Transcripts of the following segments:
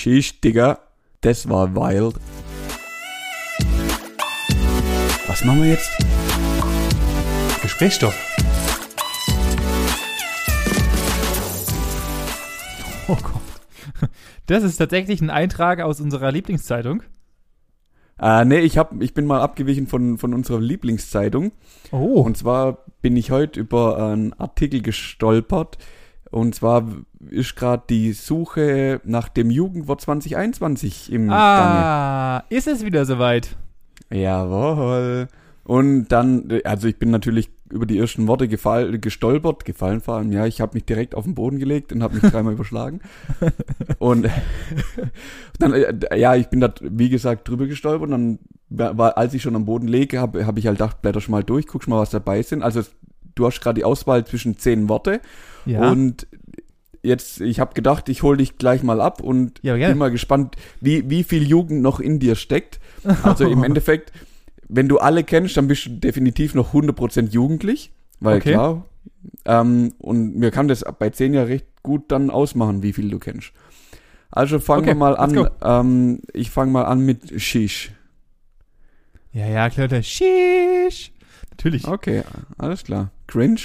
Sheesh, Digga, das war wild. Was machen wir jetzt? Gesprächsstoff. Oh Gott. Das ist tatsächlich ein Eintrag aus unserer Lieblingszeitung. Äh, nee, ich, hab, ich bin mal abgewichen von, von unserer Lieblingszeitung. Oh. Und zwar bin ich heute über einen Artikel gestolpert. Und zwar ist gerade die Suche nach dem Jugendwort 2021 im ah, ist es wieder soweit? Gange. Jawohl. Und dann, also ich bin natürlich über die ersten Worte gefall, gestolpert, gefallen vor allem, ja, ich habe mich direkt auf den Boden gelegt und habe mich dreimal überschlagen. Und dann, äh, ja, ich bin da, wie gesagt, drüber gestolpert und dann, war, als ich schon am Boden lege, habe hab ich halt gedacht, blätter schon mal durch, guck schon mal, was dabei sind. Also du hast gerade die Auswahl zwischen zehn Worte Ja. und jetzt, ich habe gedacht, ich hole dich gleich mal ab und Ja, bin mal gespannt, wie, wie viel Jugend noch in dir steckt. Also im Endeffekt, wenn du alle kennst, dann bist du definitiv noch 100% jugendlich, weil Okay. klar, ähm, und mir kann das bei 10 Jahren recht gut dann ausmachen, wie viel du kennst. Also fangen Okay, wir mal an, ähm, ich fange mal an mit Shish. ja, ja, klar, der Shish. Natürlich. Okay, alles klar. Cringe?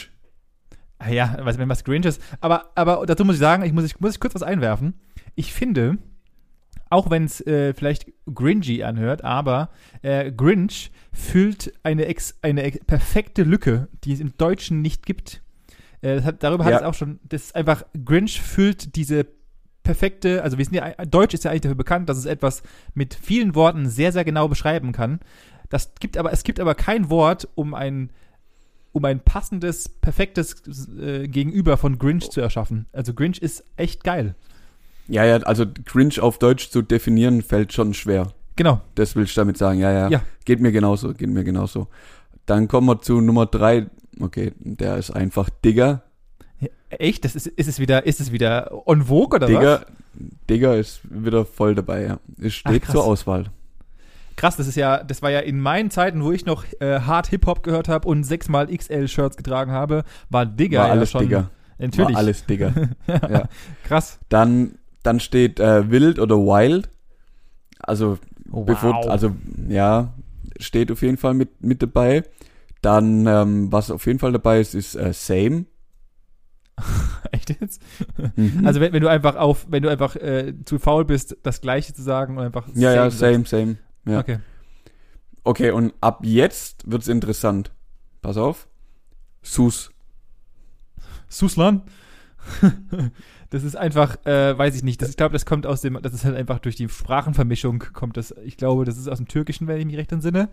Ah Ja, was, wenn was Grinch ist. Aber, aber dazu muss ich sagen, ich muss, ich muss ich kurz was einwerfen. Ich finde, auch wenn es äh, vielleicht Gringy anhört, aber äh, Grinch füllt eine, ex, eine ex perfekte Lücke, die es im Deutschen nicht gibt. Äh, hat, darüber hat Ja. es auch schon, das ist einfach, Grinch füllt diese perfekte, also wir sind ja, Deutsch ist ja eigentlich dafür bekannt, dass es etwas mit vielen Worten sehr, sehr genau beschreiben kann. Das gibt aber, es gibt aber kein Wort, um ein um ein passendes, perfektes äh, Gegenüber von Grinch zu erschaffen. Also Grinch ist echt geil. Ja, ja, also Cringe auf Deutsch zu definieren fällt schon schwer. Genau. Das will ich damit sagen, ja, ja. Ja. Geht mir genauso, geht mir genauso. Dann kommen wir zu Nummer drei. Okay, der ist einfach Digger. Echt? Das ist, ist es wieder, ist es wieder on vogue oder Digger, Digger ist wieder voll dabei, ja. Es steht krass. zur Auswahl. Krass, das ist ja, das war ja in meinen Zeiten, wo ich noch äh, hart Hip-Hop gehört habe und sechsmal XL-Shirts getragen habe, war Digger War ja alles schon. Digger. Natürlich. War alles Digger. ja. Krass. Dann, dann steht äh, wild oder wild. Also, bevor, also, ja, steht auf jeden Fall mit, mit dabei. Dann, ähm, was auf jeden Fall dabei ist, ist äh, same. Echt jetzt? Mhm. Also wenn, wenn du einfach auf, wenn du einfach äh, zu faul bist, das Gleiche zu sagen und einfach ja, ja, sagst. same, same. Ja. Okay. Okay, und ab jetzt wird's interessant. Pass auf. Sus. Suslan. das ist einfach, äh, weiß ich nicht. Das, ich glaube, das kommt aus dem, das ist halt einfach durch die Sprachenvermischung kommt das. Ich glaube, das ist aus dem Türkischen, wenn ich mich recht entsinne.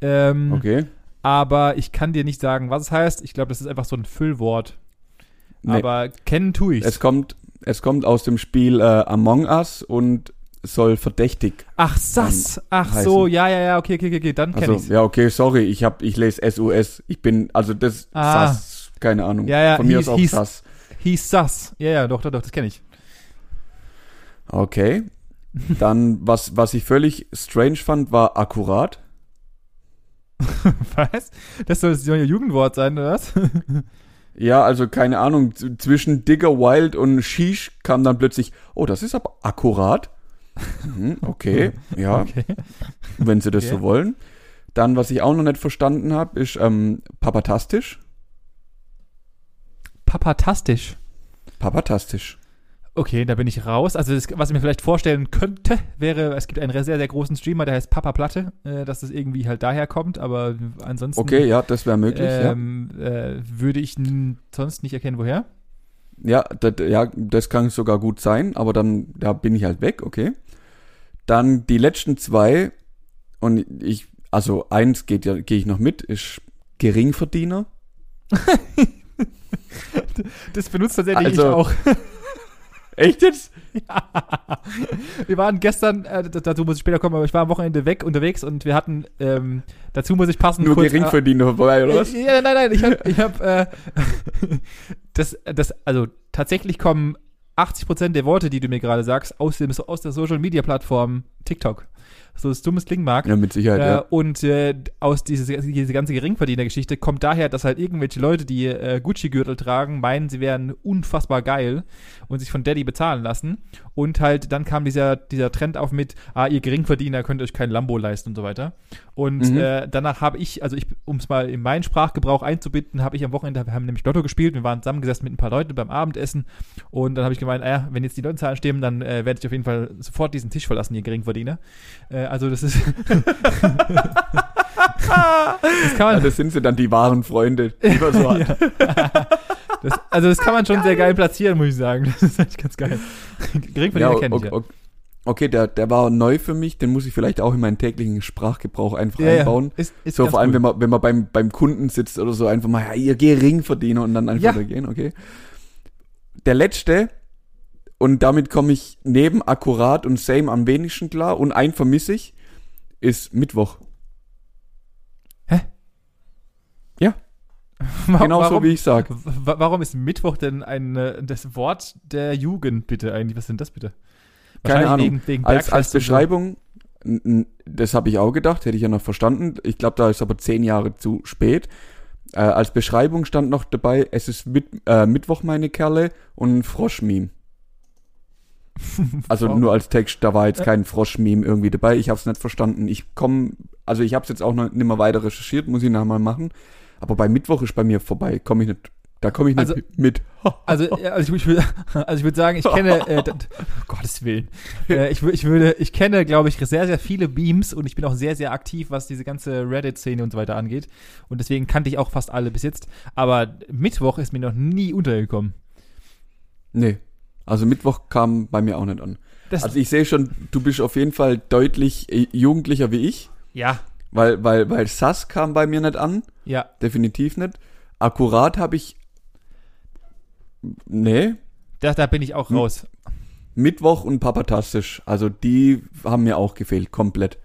Ähm, Okay. Aber ich kann dir nicht sagen, was es heißt. Ich glaube, das ist einfach so ein Füllwort. Nee. Aber kennen tue ich. Es kommt, es kommt aus dem Spiel äh, Among Us und soll verdächtig. Ach, Sass. Ach heißen. so, ja, ja, ja, okay, okay, okay, dann kenne Also, ich's. ja, okay, sorry, ich hab, ich lese SUS. Ich bin, also das Ah. Sass, keine Ahnung. Ja, ja, Von mir hieß- aus auch hieß- Sass. Hieß Sass. Ja, ja, doch, doch, doch, das kenne ich. Okay. Dann, was, was ich völlig strange fand, war akkurat. Was? Das soll das neue Jugendwort sein, oder was? Ja, also keine Ahnung, zwischen Digger Wild und Sheesh kam dann plötzlich, oh, das ist aber akkurat. Mhm, okay, ja, Okay. wenn sie das Okay. so wollen. Dann, was ich auch noch nicht verstanden habe, ist ähm, papatastisch. Papatastisch. Papatastisch. Okay, da bin ich raus. Also, das, was ich mir vielleicht vorstellen könnte, wäre, es gibt einen sehr, sehr großen Streamer, der heißt Papa Platte, äh, dass das irgendwie halt daher kommt, aber ansonsten Okay, ja, das wäre möglich, ähm, äh, würde ich sonst nicht erkennen, woher. Ja. Das, ja, das kann sogar gut sein, aber dann, da bin ich halt weg, okay. Dann die letzten zwei, und ich, also eins geht ja, gehe ich noch mit, ist Geringverdiener. Das benutzt tatsächlich Also- ich auch. Echt jetzt? Wir waren gestern, äh, dazu muss ich später kommen, aber ich war am Wochenende weg unterwegs und wir hatten, ähm, dazu muss ich passen. Nur kurz- Geringverdiener vorbei, oder was? Äh, Ja, nein, nein, ich habe, ich hab, äh, das, das, also tatsächlich kommen 80% der Worte, die du mir gerade sagst, aus, dem, aus der Social Media Plattform TikTok. So es dummes klingen mag. Ja, mit Sicherheit, Äh, ja. Und äh, aus diese, diese ganze Geringverdiener-Geschichte kommt daher, dass halt irgendwelche Leute, die äh, Gucci-Gürtel tragen, meinen, sie wären unfassbar geil und sich von Daddy bezahlen lassen. Und halt dann kam dieser, dieser Trend auf mit, ah, ihr Geringverdiener könnt euch kein Lambo leisten und so weiter. Und Mhm. äh, danach habe ich, also ich, um es mal in meinen Sprachgebrauch einzubinden, habe ich am Wochenende, wir haben nämlich Lotto gespielt, wir waren zusammengesessen mit ein paar Leuten beim Abendessen und dann habe ich gemeint, naja, wenn jetzt die Lottozahlen stimmen, dann äh, werde ich auf jeden Fall sofort diesen Tisch verlassen, ihr Geringverdiener. Äh, also das ist das kann man, ja. Das sind sie dann die wahren Freunde, man so hat. das, also das kann man schon sehr geil platzieren, muss ich sagen. Das ist echt ganz geil. Geringverdiener Ja, kenne ich okay, ja. okay, okay, der, der war neu für mich, den muss ich vielleicht auch in meinen täglichen Sprachgebrauch einfach Ja, ja. einbauen. Ist, ist So vor allem, cool. wenn man, wenn man beim, beim Kunden sitzt oder so, einfach mal, ja, ihr Geringverdiener und dann einfach Ja. da gehen, okay. Der letzte, und damit komme ich neben akkurat und same am wenigsten klar und ein vermisse ich, ist Mittwoch. Wa- Genau so warum, wie ich sag. wa- Warum ist Mittwoch denn ein, äh, das Wort der Jugend, bitte eigentlich? Was sind das bitte? Keine Ahnung. Wegen, wegen Als, als so. Beschreibung, das habe ich auch gedacht, hätte ich ja noch verstanden. Ich glaube, da ist aber zehn Jahre zu spät. Äh, als Beschreibung stand noch dabei, es ist mit, äh, Mittwoch, meine Kerle, und ein Froschmeme. Also Wow. nur als Text, da war jetzt kein Froschmeme irgendwie dabei. Ich habe es nicht verstanden. Ich komme, also ich habe es jetzt auch noch nicht mehr weiter recherchiert, muss ich nachher mal machen. Aber bei Mittwoch ist bei mir vorbei, komme ich nicht, da komme ich nicht Also- mit. Also, also ich, würde, also ich würde sagen, ich kenne, äh, um Gottes Willen, äh, ich, ich würde, ich kenne, glaube ich, sehr, sehr viele Beams und ich bin auch sehr, sehr aktiv, was diese ganze Reddit-Szene und so weiter angeht. Und deswegen kannte ich auch fast alle bis jetzt. Aber Mittwoch ist mir noch nie untergekommen. Nee. Also Mittwoch kam bei mir auch nicht an. Das, Also ich sehe schon, du bist auf jeden Fall deutlich äh, jugendlicher wie ich, ja, weil, weil, weil Sass kam bei mir nicht an, ja. definitiv nicht. Akkurat habe ich, nee, Da, da bin ich auch Hm. raus. Mittwoch und Papatastisch, also die haben mir auch gefehlt, komplett.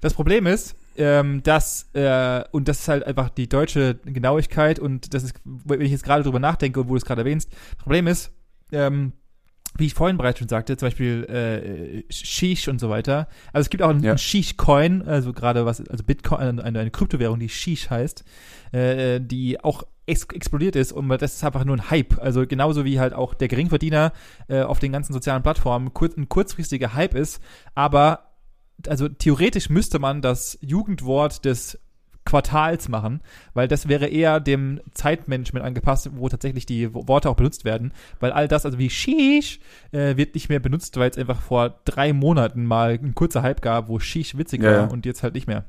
Das Problem ist, ähm, dass, äh, und das ist halt einfach die deutsche Genauigkeit und das ist, wenn ich jetzt gerade drüber nachdenke und wo du es gerade erwähnst, das Problem ist, ähm, wie ich vorhin bereits schon sagte, zum Beispiel äh, Shish und so weiter. Also es gibt auch einen, Ja. einen Shish-Coin, also gerade was, also Bitcoin, eine, eine Kryptowährung, die Shish heißt, äh, die auch ex explodiert ist und das ist einfach nur ein Hype. Also genauso wie halt auch der Geringverdiener äh, auf den ganzen sozialen Plattformen kur ein kurzfristiger Hype ist, aber also theoretisch müsste man das Jugendwort des Quartals machen, weil das wäre eher dem Zeitmanagement angepasst, wo tatsächlich die Wo- Worte auch benutzt werden, weil all das, also wie Sheesh, äh, wird nicht mehr benutzt, weil es einfach vor drei Monaten mal ein kurzer Hype gab, wo Sheesh witzig war ja. und jetzt halt nicht mehr.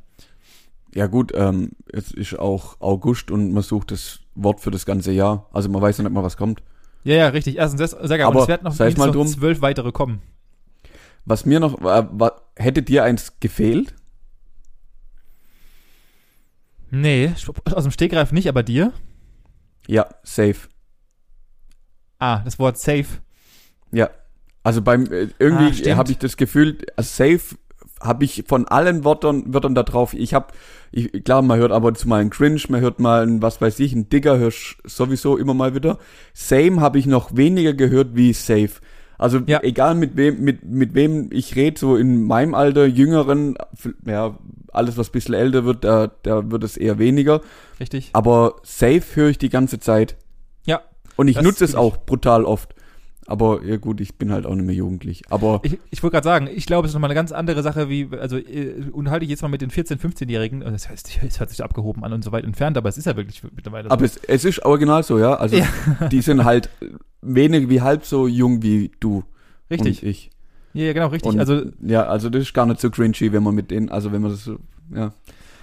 Ja gut, ähm, es ist auch August und man sucht das Wort für das ganze Jahr. Also man weiß ja nicht mal, was kommt. Ja, ja, richtig. Erstens das, sag ja, Aber es werden noch, mal noch drum. zwölf weitere kommen. Was mir noch, äh, hätte dir eins gefehlt? Nee, aus dem Stegreif nicht, aber dir? Ja, safe. Ah, das Wort safe. Ja. Also beim äh, Ah, irgendwie stimmt. habe ich das Gefühl, also safe habe ich von allen Wörtern, Wörtern da drauf. Ich habe, ich, klar, man hört aber zu mal einen Cringe, man hört mal einen, was weiß ich, einen Digger hörst sowieso immer mal wieder. Same habe ich noch weniger gehört wie safe. Also Ja. egal mit wem, mit, mit wem ich rede, so in meinem Alter, jüngeren, ja, alles was ein bisschen älter wird, da, da wird es eher weniger. Richtig. Aber safe höre ich die ganze Zeit. Ja. Und ich nutze es auch brutal oft. Aber ja gut, ich bin halt auch nicht mehr jugendlich. Aber Ich, ich wollte gerade sagen, ich glaube, es ist nochmal eine ganz andere Sache, wie, also, äh, unterhalte ich jetzt mal mit den 14-, 15-Jährigen, also das heißt, es hört sich abgehoben an und so weit entfernt, aber es ist ja wirklich mittlerweile so. Aber es, es ist original so, ja. Also Ja. die sind halt wenig wie halb so jung wie du richtig. und ich. Ja, ja, genau, richtig. Und, also, ja, also das ist gar nicht so cringy, wenn man mit denen, also wenn man das so, ja.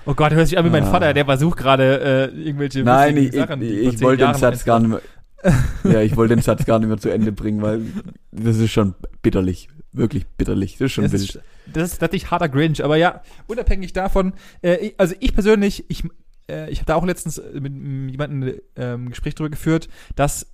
oh Gott, hört sich an wie mein Ah. Vater, der versucht gerade äh, irgendwelche Nein, ich, Sachen, ich, ich wollte den Satz gar nicht mehr, ja, ich wollte den Satz gar nicht mehr zu Ende bringen, weil das ist schon bitterlich, wirklich bitterlich. Das ist schon Das wild. ist, das ist natürlich harter Grinch, aber ja, unabhängig davon, äh, ich, also ich persönlich, ich, äh, ich habe da auch letztens mit mm, jemandem ähm, ein Gespräch darüber geführt, dass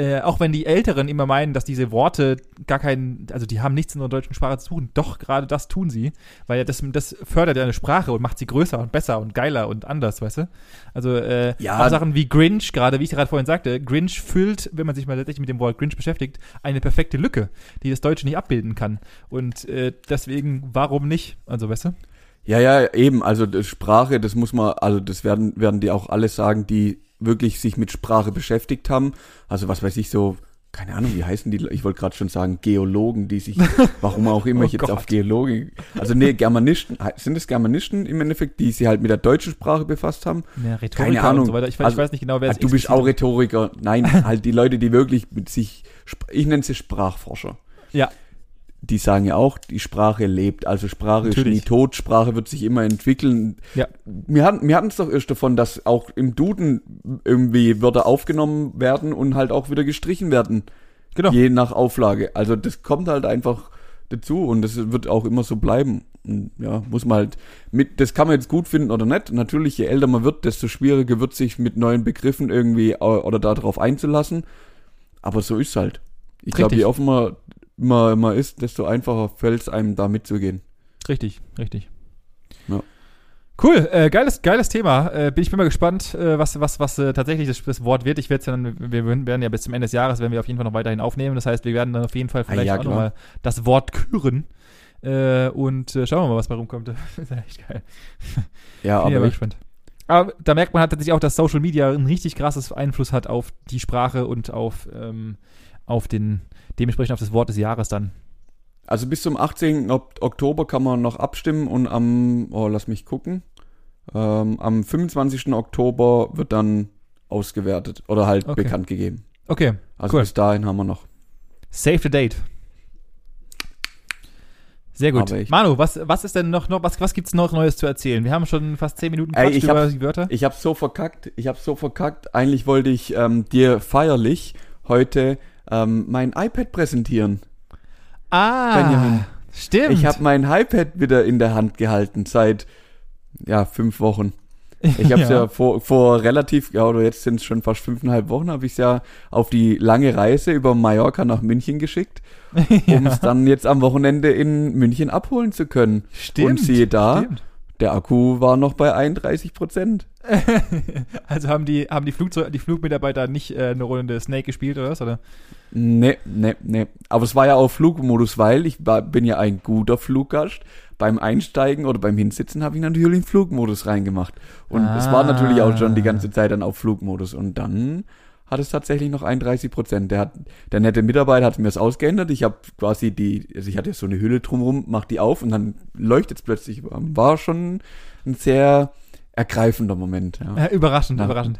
äh, auch wenn die Älteren immer meinen, dass diese Worte gar keinen, also die haben nichts in der deutschen Sprache zu tun, doch gerade das tun sie, weil ja das, das fördert ja eine Sprache und macht sie größer und besser und geiler und anders, weißt du? Also äh, Ja. auch Sachen wie Grinch, gerade wie ich gerade vorhin sagte, Grinch füllt, wenn man sich mal tatsächlich mit dem Wort Grinch beschäftigt, eine perfekte Lücke, die das Deutsche nicht abbilden kann. Und äh, deswegen, warum nicht? Also, weißt du? Ja, ja, eben. Also Sprache, das muss man, also das werden, werden die auch alle sagen, die wirklich sich mit Sprache beschäftigt haben. Also was weiß ich so, keine Ahnung, wie heißen die? Ich wollte gerade schon sagen Geologen, die sich, warum auch immer Oh ich jetzt Gott. auf Geologen. Also nee, Germanisten, sind es Germanisten im Endeffekt, die sich halt mit der deutschen Sprache befasst haben? Ja, Rhetoriker Keine Ahnung. und so weiter. Ich, weiß- Also, ich weiß nicht genau, wer es du bist auch Rhetoriker. Nein, halt die Leute, die wirklich mit sich, ich nenne sie Sprachforscher. Ja, Die sagen ja auch, die Sprache lebt. Also Sprache Natürlich. ist nie tot, Sprache wird sich immer entwickeln. Ja. Wir hatten wir es doch erst davon, dass auch im Duden irgendwie Wörter aufgenommen werden und halt auch wieder gestrichen werden. genau. Je nach Auflage. Also das kommt halt einfach dazu und das wird auch immer so bleiben. Und ja, muss man halt mit, das kann man jetzt gut finden oder nicht. Natürlich, je älter man wird, desto schwieriger wird sich mit neuen Begriffen irgendwie äh, oder darauf einzulassen. Aber so ist halt. Ich glaube, je offener man, man ist, desto einfacher fällt es einem da mitzugehen. Richtig, richtig. Ja. Cool, äh, geiles, geiles Thema. Äh, bin ich bin mal gespannt, äh, was, was, was äh, tatsächlich das, das Wort wird. Ich werde dann, wir werden ja bis zum Ende des Jahres werden wir auf jeden Fall noch weiterhin aufnehmen. Das heißt, wir werden dann auf jeden Fall vielleicht ja, auch nochmal das Wort küren. Äh, und äh, schauen wir mal, was bei rumkommt. das ist ja echt geil. Ja, Bin aber ich, gespannt. Aber da merkt man halt tatsächlich auch, dass Social Media einen richtig krasses Einfluss hat auf die Sprache und auf, ähm, auf den, dementsprechend auf das Wort des Jahres dann. also bis zum 18. Ok- Oktober kann man noch abstimmen und am, oh, lass mich gucken, ähm, am 25. Oktober wird dann ausgewertet oder halt Okay. bekannt gegeben. Okay, Also Cool. bis dahin haben wir noch. Save the date. Sehr gut. Manu, was, was ist denn noch, noch was, was gibt's noch Neues zu erzählen? Wir haben schon fast zehn Minuten Ey, ich hab- über die Wörter. Ich hab's so verkackt, ich hab's so verkackt. Eigentlich wollte ich ähm, dir feierlich heute ähm, mein iPad präsentieren. Ah, Benjamin. stimmt. Ich habe mein iPad wieder in der Hand gehalten seit ja fünf Wochen. Ich habe es ja. vor, vor relativ, ja, oder jetzt sind es schon fast fünfeinhalb Wochen, habe ich es ja auf die lange Reise über Mallorca nach München geschickt, um es dann jetzt am Wochenende in München abholen zu können. Stimmt. Und siehe da, Stimmt. der Akku war noch bei 31 Prozent. also haben die, haben die, Flugzeug, die Flugmitarbeiter nicht äh, eine Runde Snake gespielt oder was? Oder? Nee, nee, nee. Aber es war ja auf Flugmodus, weil ich war, bin ja ein guter Fluggast. Beim Einsteigen oder beim Hinsitzen habe ich natürlich den Flugmodus reingemacht. Und es war Ah. natürlich auch schon die ganze Zeit dann auf Flugmodus. Und dann hat es tatsächlich noch 31 Prozent. Der, hat, der nette Mitarbeiter hat mir das ausgeändert. Ich habe quasi die, also ich hatte so eine Hülle drumherum, mach die auf und dann leuchtet es plötzlich. War schon ein sehr ergreifender Moment. Ja. Äh, überraschend, Ja. überraschend.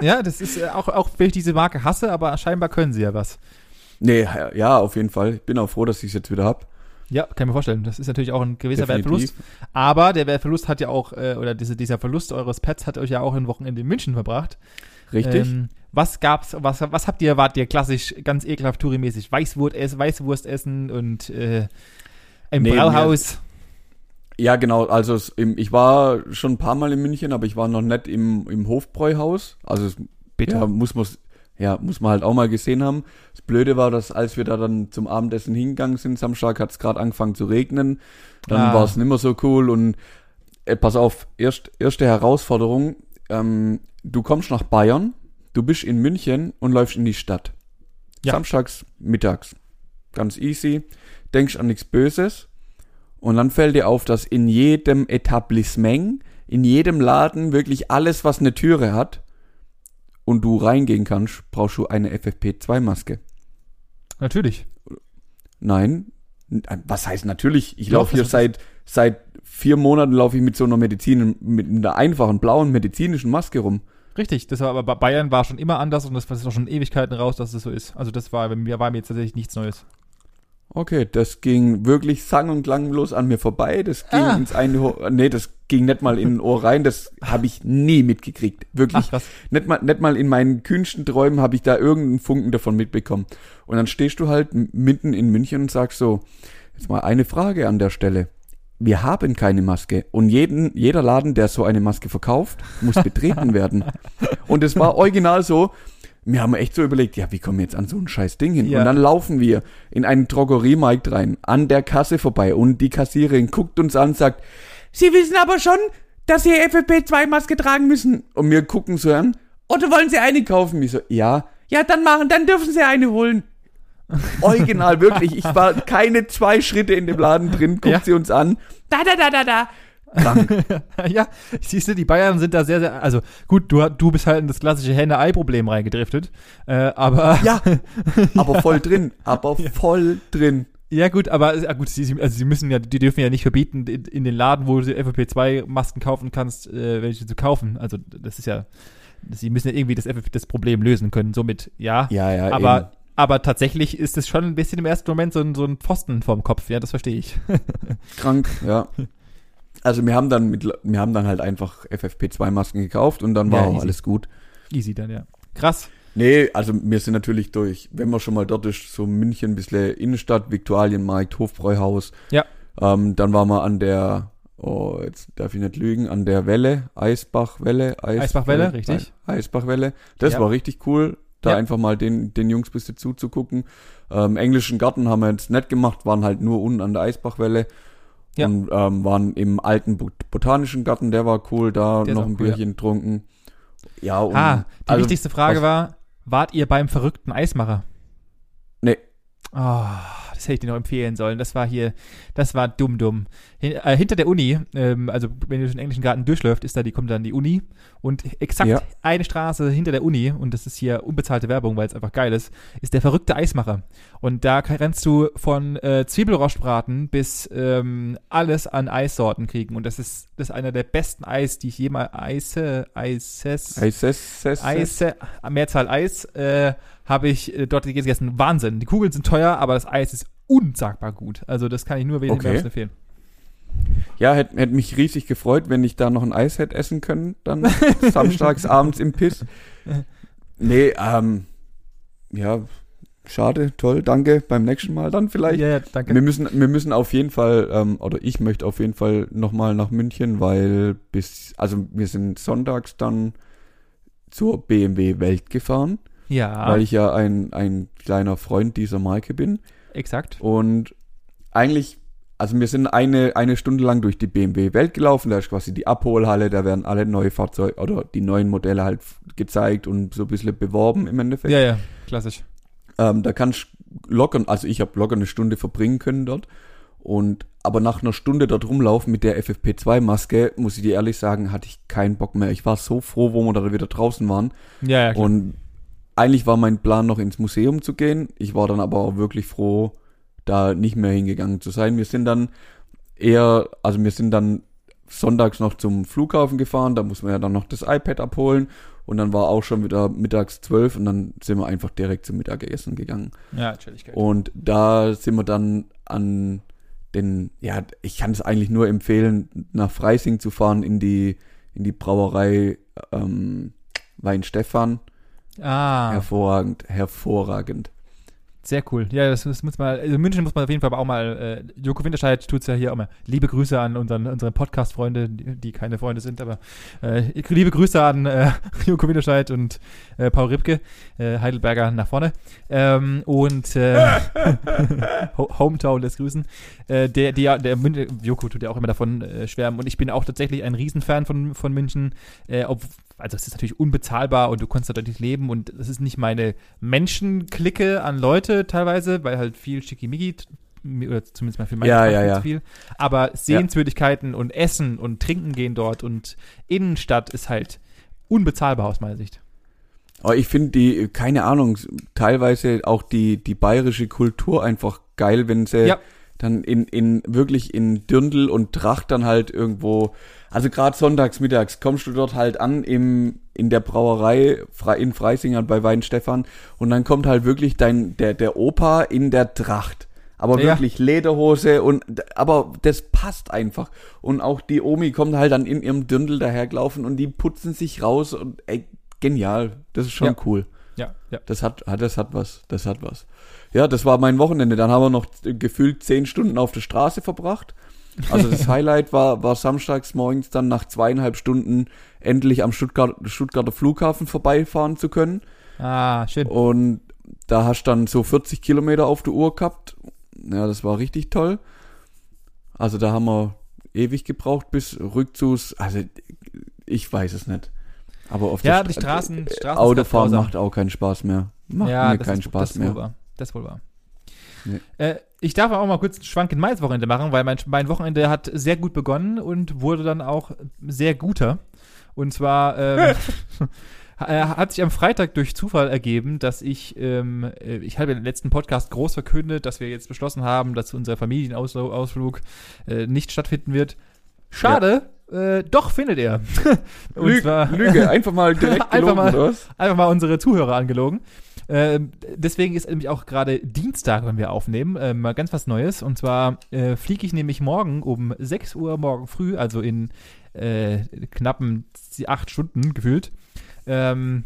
ja, das ist äh, auch, auch, wenn ich diese Marke hasse, aber scheinbar können sie ja was. Nee, ja, auf jeden Fall. Ich bin auch froh, dass ich es jetzt wieder hab. Ja, kann ich mir vorstellen. Das ist natürlich auch ein gewisser Definitiv. Wertverlust. Aber der Wertverlust hat ja auch, äh, oder diese, dieser Verlust eures Pets hat euch ja auch ein Wochenende in München verbracht. Richtig. Ähm, was gab's, was, was habt ihr, wart ihr klassisch ganz ekelhaft Touri-mäßig? Weißwurst essen, Weißwurst essen und äh, im Nee, Brauhaus. Ja, genau. Also es, im, ich war schon ein paar Mal in München, aber ich war noch nicht im, im Hofbräuhaus. Also es, Bitte. ja, muss man ja, muss man halt auch mal gesehen haben. Das Blöde war, dass als wir da dann zum Abendessen hingegangen sind, Samstag hat es gerade angefangen zu regnen. Dann Ah. war es nicht mehr so cool und äh, pass auf, erst, erste Herausforderung, ähm, du kommst nach Bayern, du bist in München und läufst in die Stadt. Ja. Samstags, mittags. Ganz easy. Denkst an nichts Böses. Und dann fällt dir auf, dass in jedem Etablissement, in jedem Laden wirklich alles, was eine Türe hat und du reingehen kannst, brauchst du eine FFP2-Maske. Natürlich. Nein. Was heißt natürlich? Ich laufe hier das- seit, seit vier Monaten laufe ich mit so einer Medizin, mit einer einfachen blauen medizinischen Maske rum. Richtig, das war, aber bei Bayern war schon immer anders und das war schon Ewigkeiten raus, dass es so ist. Also das war, war mir jetzt tatsächlich nichts Neues. Okay, das ging wirklich sang- und klanglos an mir vorbei. Das ging Ah. ins eine Ohr, nee, das ging nicht mal in ein Ohr rein. Das habe ich nie mitgekriegt. Wirklich. Ach. Nicht mal, nicht mal in meinen kühnsten Träumen habe ich da irgendeinen Funken davon mitbekommen. Und dann stehst du halt mitten in München und sagst so, jetzt mal eine Frage an der Stelle. Wir haben keine Maske und jeden, jeder Laden, der so eine Maske verkauft, muss betreten werden. Und es war original so, wir haben echt so überlegt, ja, wie kommen wir jetzt an so ein scheiß Ding hin? Ja. Und dann laufen wir in einen Drogeriemarkt rein, an der Kasse vorbei und die Kassiererin guckt uns an und sagt, Sie wissen aber schon, dass Sie FFP2-Maske tragen müssen. Und wir gucken so an, oder wollen Sie eine kaufen? Ich so, ja. Ja, dann machen, dann dürfen Sie eine holen. Original, wirklich. Ich war keine zwei Schritte in dem Laden drin, guckt Ja. sie uns an. Da, da, da, da, da. Ja, siehst du, die Bayern sind da sehr, sehr, also gut, du, du bist halt in das klassische Henne-Ei-Problem reingedriftet, äh, aber, Ja, aber voll drin. Aber voll drin. ja gut, aber, gut, sie, sie- also sie müssen ja, die dürfen ja nicht verbieten, in, in den Laden, wo du FFP2-Masken kaufen kannst, äh, welche zu kaufen, also das ist ja, sie müssen ja irgendwie das, FFP, das Problem lösen können, somit, ja, Ja, ja. aber, eben. aber tatsächlich ist es schon ein bisschen im ersten Moment so ein, so ein Pfosten vorm Kopf, ja, das verstehe ich. krank, ja. Also wir haben dann mit, wir haben dann halt einfach FFP2-Masken gekauft und dann war Ja, auch easy. alles gut. Easy dann, ja. Krass. Nee, also wir sind natürlich durch, wenn man schon mal dort ist, so München, ein bisschen Innenstadt, Viktualienmarkt, Hofbräuhaus. Ja. Ähm, dann waren wir an der, oh, jetzt darf ich nicht lügen, an der Welle, Eisbachwelle. Eis, Eisbachwelle, richtig. Eisbachwelle. Das Ja. war richtig cool, da Ja. einfach mal den, den Jungs bisschen zuzugucken. Ähm, englischen Garten haben wir jetzt nicht gemacht, waren halt nur unten an der Eisbachwelle. Ja. Und ähm, waren im alten Bot botanischen Garten, der war cool, da Der noch ein cool, ja. Bierchen getrunken. Ja, und Ah, die also, wichtigste Frage was- war, wart ihr beim verrückten Eismacher? Nee. Oh, das hätte ich dir noch empfehlen sollen. Das war hier, das war dumm, dumm. Hin, äh, hinter der Uni, ähm, also wenn durch den englischen Garten durchläuft, ist da, die kommt dann die Uni und exakt Ja. eine Straße hinter der Uni, und das ist hier unbezahlte Werbung, weil es einfach geil ist, ist der verrückte Eismacher. Und da kann- rennst du von äh, Zwiebelrostbraten bis ähm, alles an Eissorten kriegen. Und das ist, das ist einer der besten Eis, die ich jemals Eise, Eises, Eises, Eises, Eis, äh, Mehrzahl Eis, äh, habe ich äh, dort gegessen. Wahnsinn. Die Kugeln sind teuer, aber das Eis ist unsagbar gut. Also das kann ich nur weniger Okay. empfehlen. Ja, hätte hätt mich riesig gefreut, wenn ich da noch ein Eis hätte essen können, dann samstags abends im Piss. Nee, ähm, ja, schade, toll, danke, beim nächsten Mal dann vielleicht. Ja, ja, danke. Wir müssen, wir müssen auf jeden Fall, ähm, oder ich möchte auf jeden Fall nochmal nach München, weil bis, also wir sind sonntags dann zur BMW Welt gefahren, ja, weil ich ja ein, ein kleiner Freund dieser Marke bin. exakt. Und eigentlich, also wir sind eine, eine Stunde lang durch die BMW Welt gelaufen, da ist quasi die Abholhalle, da werden alle neue Fahrzeuge oder die neuen Modelle halt gezeigt und so ein bisschen beworben im Endeffekt. Ja, ja, klassisch. Ähm, da kannst du locker, also ich habe locker eine Stunde verbringen können dort. Und aber nach einer Stunde dort rumlaufen mit der FFP2-Maske, muss ich dir ehrlich sagen, hatte ich keinen Bock mehr. Ich war so froh, wo wir da wieder draußen waren. Ja, ja, klar. Und eigentlich war mein Plan, noch ins Museum zu gehen. Ich war dann aber auch wirklich froh, da nicht mehr hingegangen zu sein. Wir sind dann eher, also wir sind dann sonntags noch zum Flughafen gefahren, da muss man ja dann noch das iPad abholen und dann war auch schon wieder mittags zwölf und dann sind wir einfach direkt zum Mittagessen gegangen. ja, Chilligkeit. Und da sind wir dann an den, ja, ich kann es eigentlich nur empfehlen, nach Freising zu fahren in die, in die Brauerei ähm, Weinstefan. Ah, Hervorragend, hervorragend. sehr cool. Ja, das, das muss mal, also München muss man auf jeden Fall aber auch mal, äh, Joko Winterscheid tut's ja hier auch mal. Liebe Grüße an unseren, unsere Podcast-Freunde, die, die keine Freunde sind, aber äh, liebe Grüße an äh, Joko Winterscheid und äh, Paul Ripke, äh, Heidelberger nach vorne. Ähm, und äh, Ho- Hometown des Grüßen. Äh, der, der, der München, Joko tut ja auch immer davon schwärmen und ich bin auch tatsächlich ein Riesenfan von, von München. Äh, ob, also es ist natürlich unbezahlbar und du kannst dort nicht leben und es ist nicht meine Menschenklicke an Leute teilweise, weil halt viel Schickimicki oder zumindest mal für meine Ja, ja, viel ja. viel. Aber Sehenswürdigkeiten und Essen und Trinken gehen dort und Innenstadt ist halt unbezahlbar aus meiner Sicht. Aber ich finde die, keine Ahnung, teilweise auch die, die bayerische Kultur einfach geil, wenn sie Ja. dann in, in, wirklich in Dirndl und Tracht dann halt irgendwo, also gerade sonntags mittags kommst du dort halt an im, in der Brauerei in Freisingern bei Weinstefan und dann kommt halt wirklich dein, der, der Opa in der Tracht. Aber Ja. wirklich Lederhose und, aber das passt einfach. Und auch die Omi kommt halt dann in ihrem Dirndl dahergelaufen und die putzen sich raus und ey, genial. Das ist schon Ja. cool. Ja, ja. Das hat, hat, das hat was. Das hat was. Ja, das war mein Wochenende. Dann haben wir noch gefühlt zehn Stunden auf der Straße verbracht. Also das Highlight war, war samstags morgens dann nach zweieinhalb Stunden endlich am Stuttgart, Stuttgarter Flughafen vorbeifahren zu können. Ah, schön. Und da hast du dann so 40 Kilometer auf der Uhr gehabt. Ja, das war richtig toll. Also da haben wir ewig gebraucht bis Rückzugs. Also ich weiß es nicht. Aber auf Ja, der die Sta- Straßen, äh, Straßen Autofahren macht auch keinen Spaß mehr. Macht ja, mir das keinen ist, Spaß das ist mehr. Wohl wahr. Das ist wohl wahr. Nee. Äh, ich darf auch mal kurz einen Schwank in meins Wochenende machen, weil mein, mein Wochenende hat sehr gut begonnen und wurde dann auch sehr guter. Und zwar ähm, äh, hat sich am Freitag durch Zufall ergeben, dass ich, ähm, äh, ich habe im letzten Podcast groß verkündet, dass wir jetzt beschlossen haben, dass unser Familienausflug äh, nicht stattfinden wird. Schade, äh, doch findet er. Lüge, zwar- Lüge, einfach mal direkt Einfach gelogen, mal. oder was? einfach mal unsere Zuhörer angelogen. Ähm, deswegen ist nämlich auch gerade Dienstag, wenn wir aufnehmen, ähm, mal ganz was Neues. Und zwar äh, fliege ich nämlich morgen um 6 Uhr morgen früh, also in äh, knappen acht Stunden gefühlt, ähm,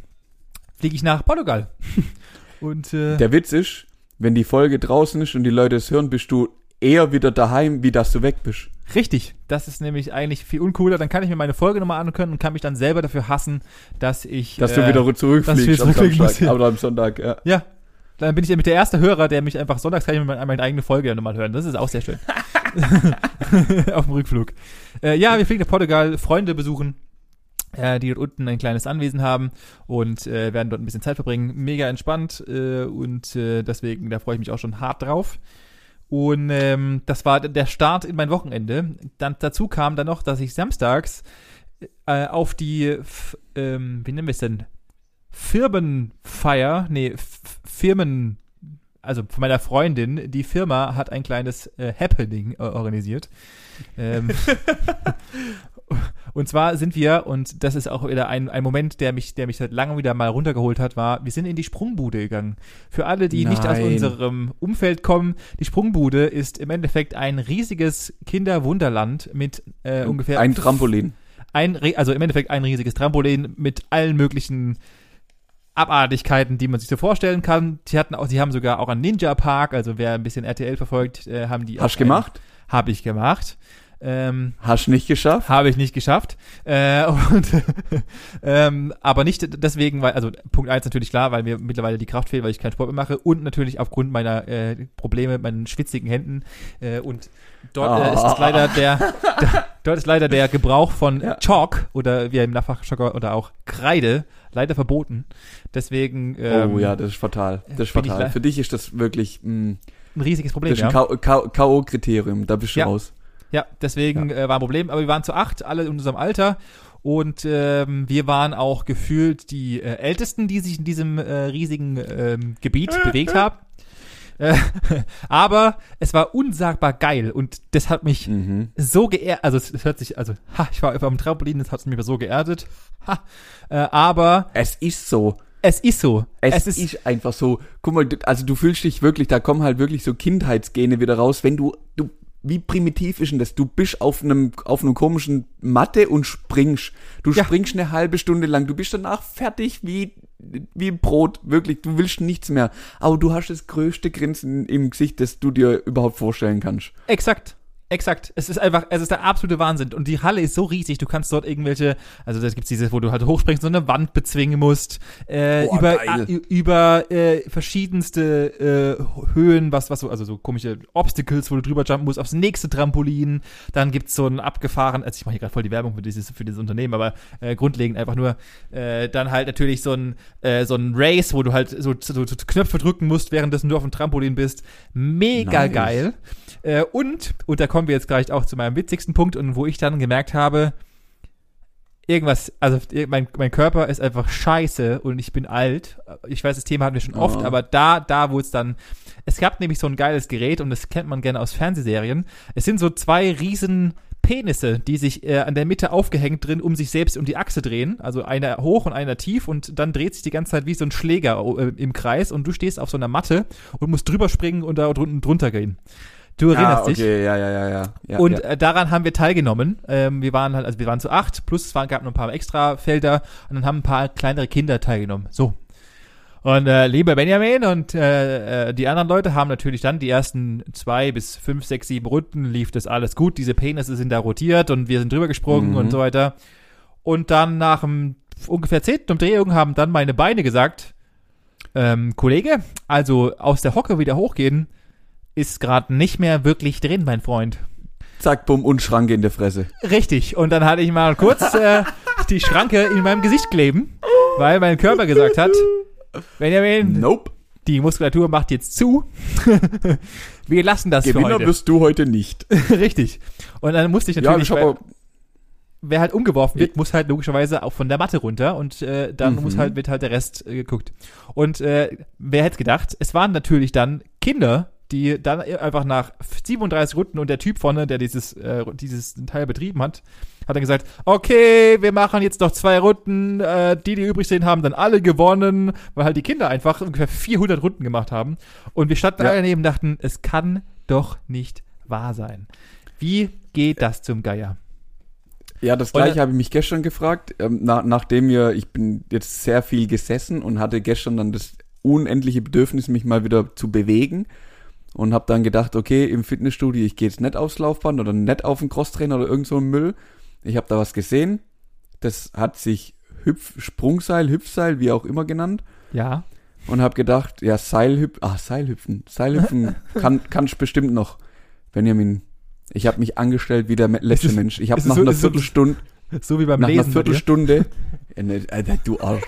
fliege ich nach Portugal. und äh, Der Witz ist, wenn die Folge draußen ist und die Leute es hören, bist du eher wieder daheim, wie dass du weg bist. Richtig, das ist nämlich eigentlich viel uncooler. Dann kann ich mir meine Folge nochmal anhören und kann mich dann selber dafür hassen, dass ich. Dass äh, du wieder zurückfliegst am Samstag. ja. Oder am Sonntag, ja. Ja. Dann bin ich nämlich der erste Hörer, der mich einfach sonntags kann ich mir meine, eigene Folge nochmal hören. Das ist auch sehr schön. Auf dem Rückflug. Äh, ja, wir fliegen nach Portugal, Freunde besuchen, äh, die dort unten ein kleines Anwesen haben und äh, werden dort ein bisschen Zeit verbringen. Mega entspannt äh, und äh, deswegen, da freue ich mich auch schon hart drauf. Und ähm, das war der Start in mein Wochenende. Dann dazu kam dann noch, dass ich samstags äh, auf die, ähm, wie nennen wir es denn? Firmenfeier, nee, Firmen, also von meiner Freundin, die Firma hat ein kleines äh, Happening äh, organisiert. Ähm, und zwar sind wir, und das ist auch wieder ein, ein Moment, der mich, der mich seit langem wieder mal runtergeholt hat, war, wir sind in die Sprungbude gegangen. Für alle, die nicht aus Nein. unserem Umfeld kommen, die Sprungbude ist im Endeffekt ein riesiges Kinderwunderland mit äh, ungefähr Ein Trampolin. ein, also im Endeffekt ein riesiges Trampolin mit allen möglichen Abartigkeiten, die man sich so vorstellen kann. Die hatten auch, die haben sogar auch einen Ninja Park, also wer ein bisschen RTL verfolgt, äh, haben die Hast gemacht? Habe ich gemacht. Ähm, Hast nicht geschafft? habe ich nicht geschafft. Äh, und, ähm, aber nicht deswegen, weil, also Punkt eins natürlich klar, weil mir mittlerweile die Kraft fehlt, weil ich keinen Sport mehr mache und natürlich aufgrund meiner äh, Probleme, meinen schwitzigen Händen. Äh, und dort äh, ist Ah. leider der, der, dort ist leider der Gebrauch von Ja. Chalk oder wie im Nachfachjargon oder auch Kreide leider verboten. Deswegen ähm, oh ja, das ist fatal. Das ist fatal. Für dich ist das wirklich mh, ein riesiges Problem. das ist Ja. ein K- K.O.-Kriterium. Da bist du Ja. raus. Ja, deswegen Äh, war ein Problem. Aber wir waren zu acht, alle in unserem Alter. Und ähm, wir waren auch gefühlt die äh, Ältesten, die sich in diesem äh, riesigen ähm, Gebiet bewegt haben. Äh, aber es war unsagbar geil und das hat mich Mhm. so geehrt, also es, es hört sich, also ha, ich war dem Trampolin, das hat mich so geerdet. Ha, äh, aber Es ist so. es ist so. Es, ist, einfach so. Guck mal, also du fühlst dich wirklich, da kommen halt wirklich so Kindheitsgene wieder raus, wenn du, du, wie primitiv ist denn das? Du bist auf einem, auf einem komischen Matte und springst. Du Ja. springst eine halbe Stunde lang. Du bist danach fertig wie, wie Brot. Wirklich, du willst nichts mehr. Aber du hast das größte Grinsen im Gesicht, das du dir überhaupt vorstellen kannst. Exakt. Exakt. Es ist einfach, es ist der absolute Wahnsinn. Und die Halle ist so riesig, du kannst dort irgendwelche, also das gibt's dieses, wo du halt hochspringst und eine Wand bezwingen musst, äh, Boah, über, geil. äh, über äh, verschiedenste äh, Höhen, was, was so, also so komische Obstacles, wo du drüber jumpen musst, aufs nächste Trampolin. Dann gibt's so ein abgefahren, also ich mache hier gerade voll die Werbung für dieses, für dieses Unternehmen, aber äh, grundlegend einfach nur, äh, dann halt natürlich so ein, äh, so ein Race, wo du halt so, so, so Knöpfe drücken musst, währenddessen du auf dem Trampolin bist. Mega Nice. geil. Äh, und, und da kommen wir jetzt gleich auch zu meinem witzigsten Punkt und wo ich dann gemerkt habe, irgendwas, also mein, mein Körper ist einfach scheiße und ich bin alt. Ich weiß, das Thema hatten wir schon oft, Oh. aber da, da, wo es dann, es gab nämlich so ein geiles Gerät und das kennt man gerne aus Fernsehserien. Es sind so zwei riesen Penisse, die sich äh, an der Mitte aufgehängt drin um sich selbst um die Achse drehen. Also einer hoch und einer tief und dann dreht sich die ganze Zeit wie so ein Schläger äh, im Kreis und du stehst auf so einer Matte und musst drüber springen und da drunten drunter gehen. Du erinnerst ah, dich? okay, ja, ja, ja, ja. ja und ja. Äh, daran haben wir teilgenommen. Ähm, wir waren halt, also wir waren zu acht, plus es waren, gab noch ein paar extra Felder und dann haben ein paar kleinere Kinder teilgenommen. So. Und äh, lieber Benjamin und äh, äh, die anderen Leute haben natürlich dann die ersten zwei bis fünf, sechs, sieben Runden lief das alles gut. Diese Penisse sind da rotiert und wir sind drüber gesprungen Mhm. und so weiter. Und dann nach dem ungefähr zehnten Umdrehung haben dann meine Beine gesagt, ähm, Kollege, also aus der Hocke wieder hochgehen, ist gerade nicht mehr wirklich drin, mein Freund. Zack, bumm, und Schranke in der Fresse. Richtig. Und dann hatte ich mal kurz äh, die Schranke in meinem Gesicht kleben, weil mein Körper gesagt hat, Benjamin, Nope. die Muskulatur macht jetzt zu. Wir lassen das für Gewinner heute. wirst du heute nicht. Richtig. Und dann musste ich Ja, natürlich, ich weil, wer halt umgeworfen wird, muss halt logischerweise auch von der Matte runter und äh, dann Mhm. muss halt, wird halt der Rest äh, geguckt. Und äh, wer hätte gedacht, es waren natürlich dann Kinder, die dann einfach nach 37 Runden und der Typ vorne, der dieses, äh, dieses Teil betrieben hat, hat dann gesagt, okay, wir machen jetzt noch zwei Runden, äh, die, die übrig sind, haben dann alle gewonnen, weil halt die Kinder einfach ungefähr 400 Runden gemacht haben. Und wir standen Ja. alle daneben und dachten, es kann doch nicht wahr sein. Wie geht das zum Geier? Ja, das Und- gleiche habe ich mich gestern gefragt, ähm, na, nachdem wir, ich bin jetzt sehr viel gesessen und hatte gestern dann das unendliche Bedürfnis, mich mal wieder zu bewegen und habe dann gedacht, okay, im Fitnessstudio, ich gehe jetzt nicht aufs Laufband oder nicht auf den Crosstrainer oder irgend so einen Müll. Ich habe da was gesehen, das hat sich Hüpf, Sprungseil, Hüpfseil, wie auch immer genannt Ja. und habe gedacht, ja, Seilhüpfen, ah, Seilhüpfen, Seilhüpfen kann kannst bestimmt noch. Benjamin, ich habe mich angestellt wie der letzte es- Mensch. Ich habe nach so- einer Viertelstunde So wie beim nach einer Lesen. bei dir. Viertelstunde, Ja, ne, Alter, du Arsch.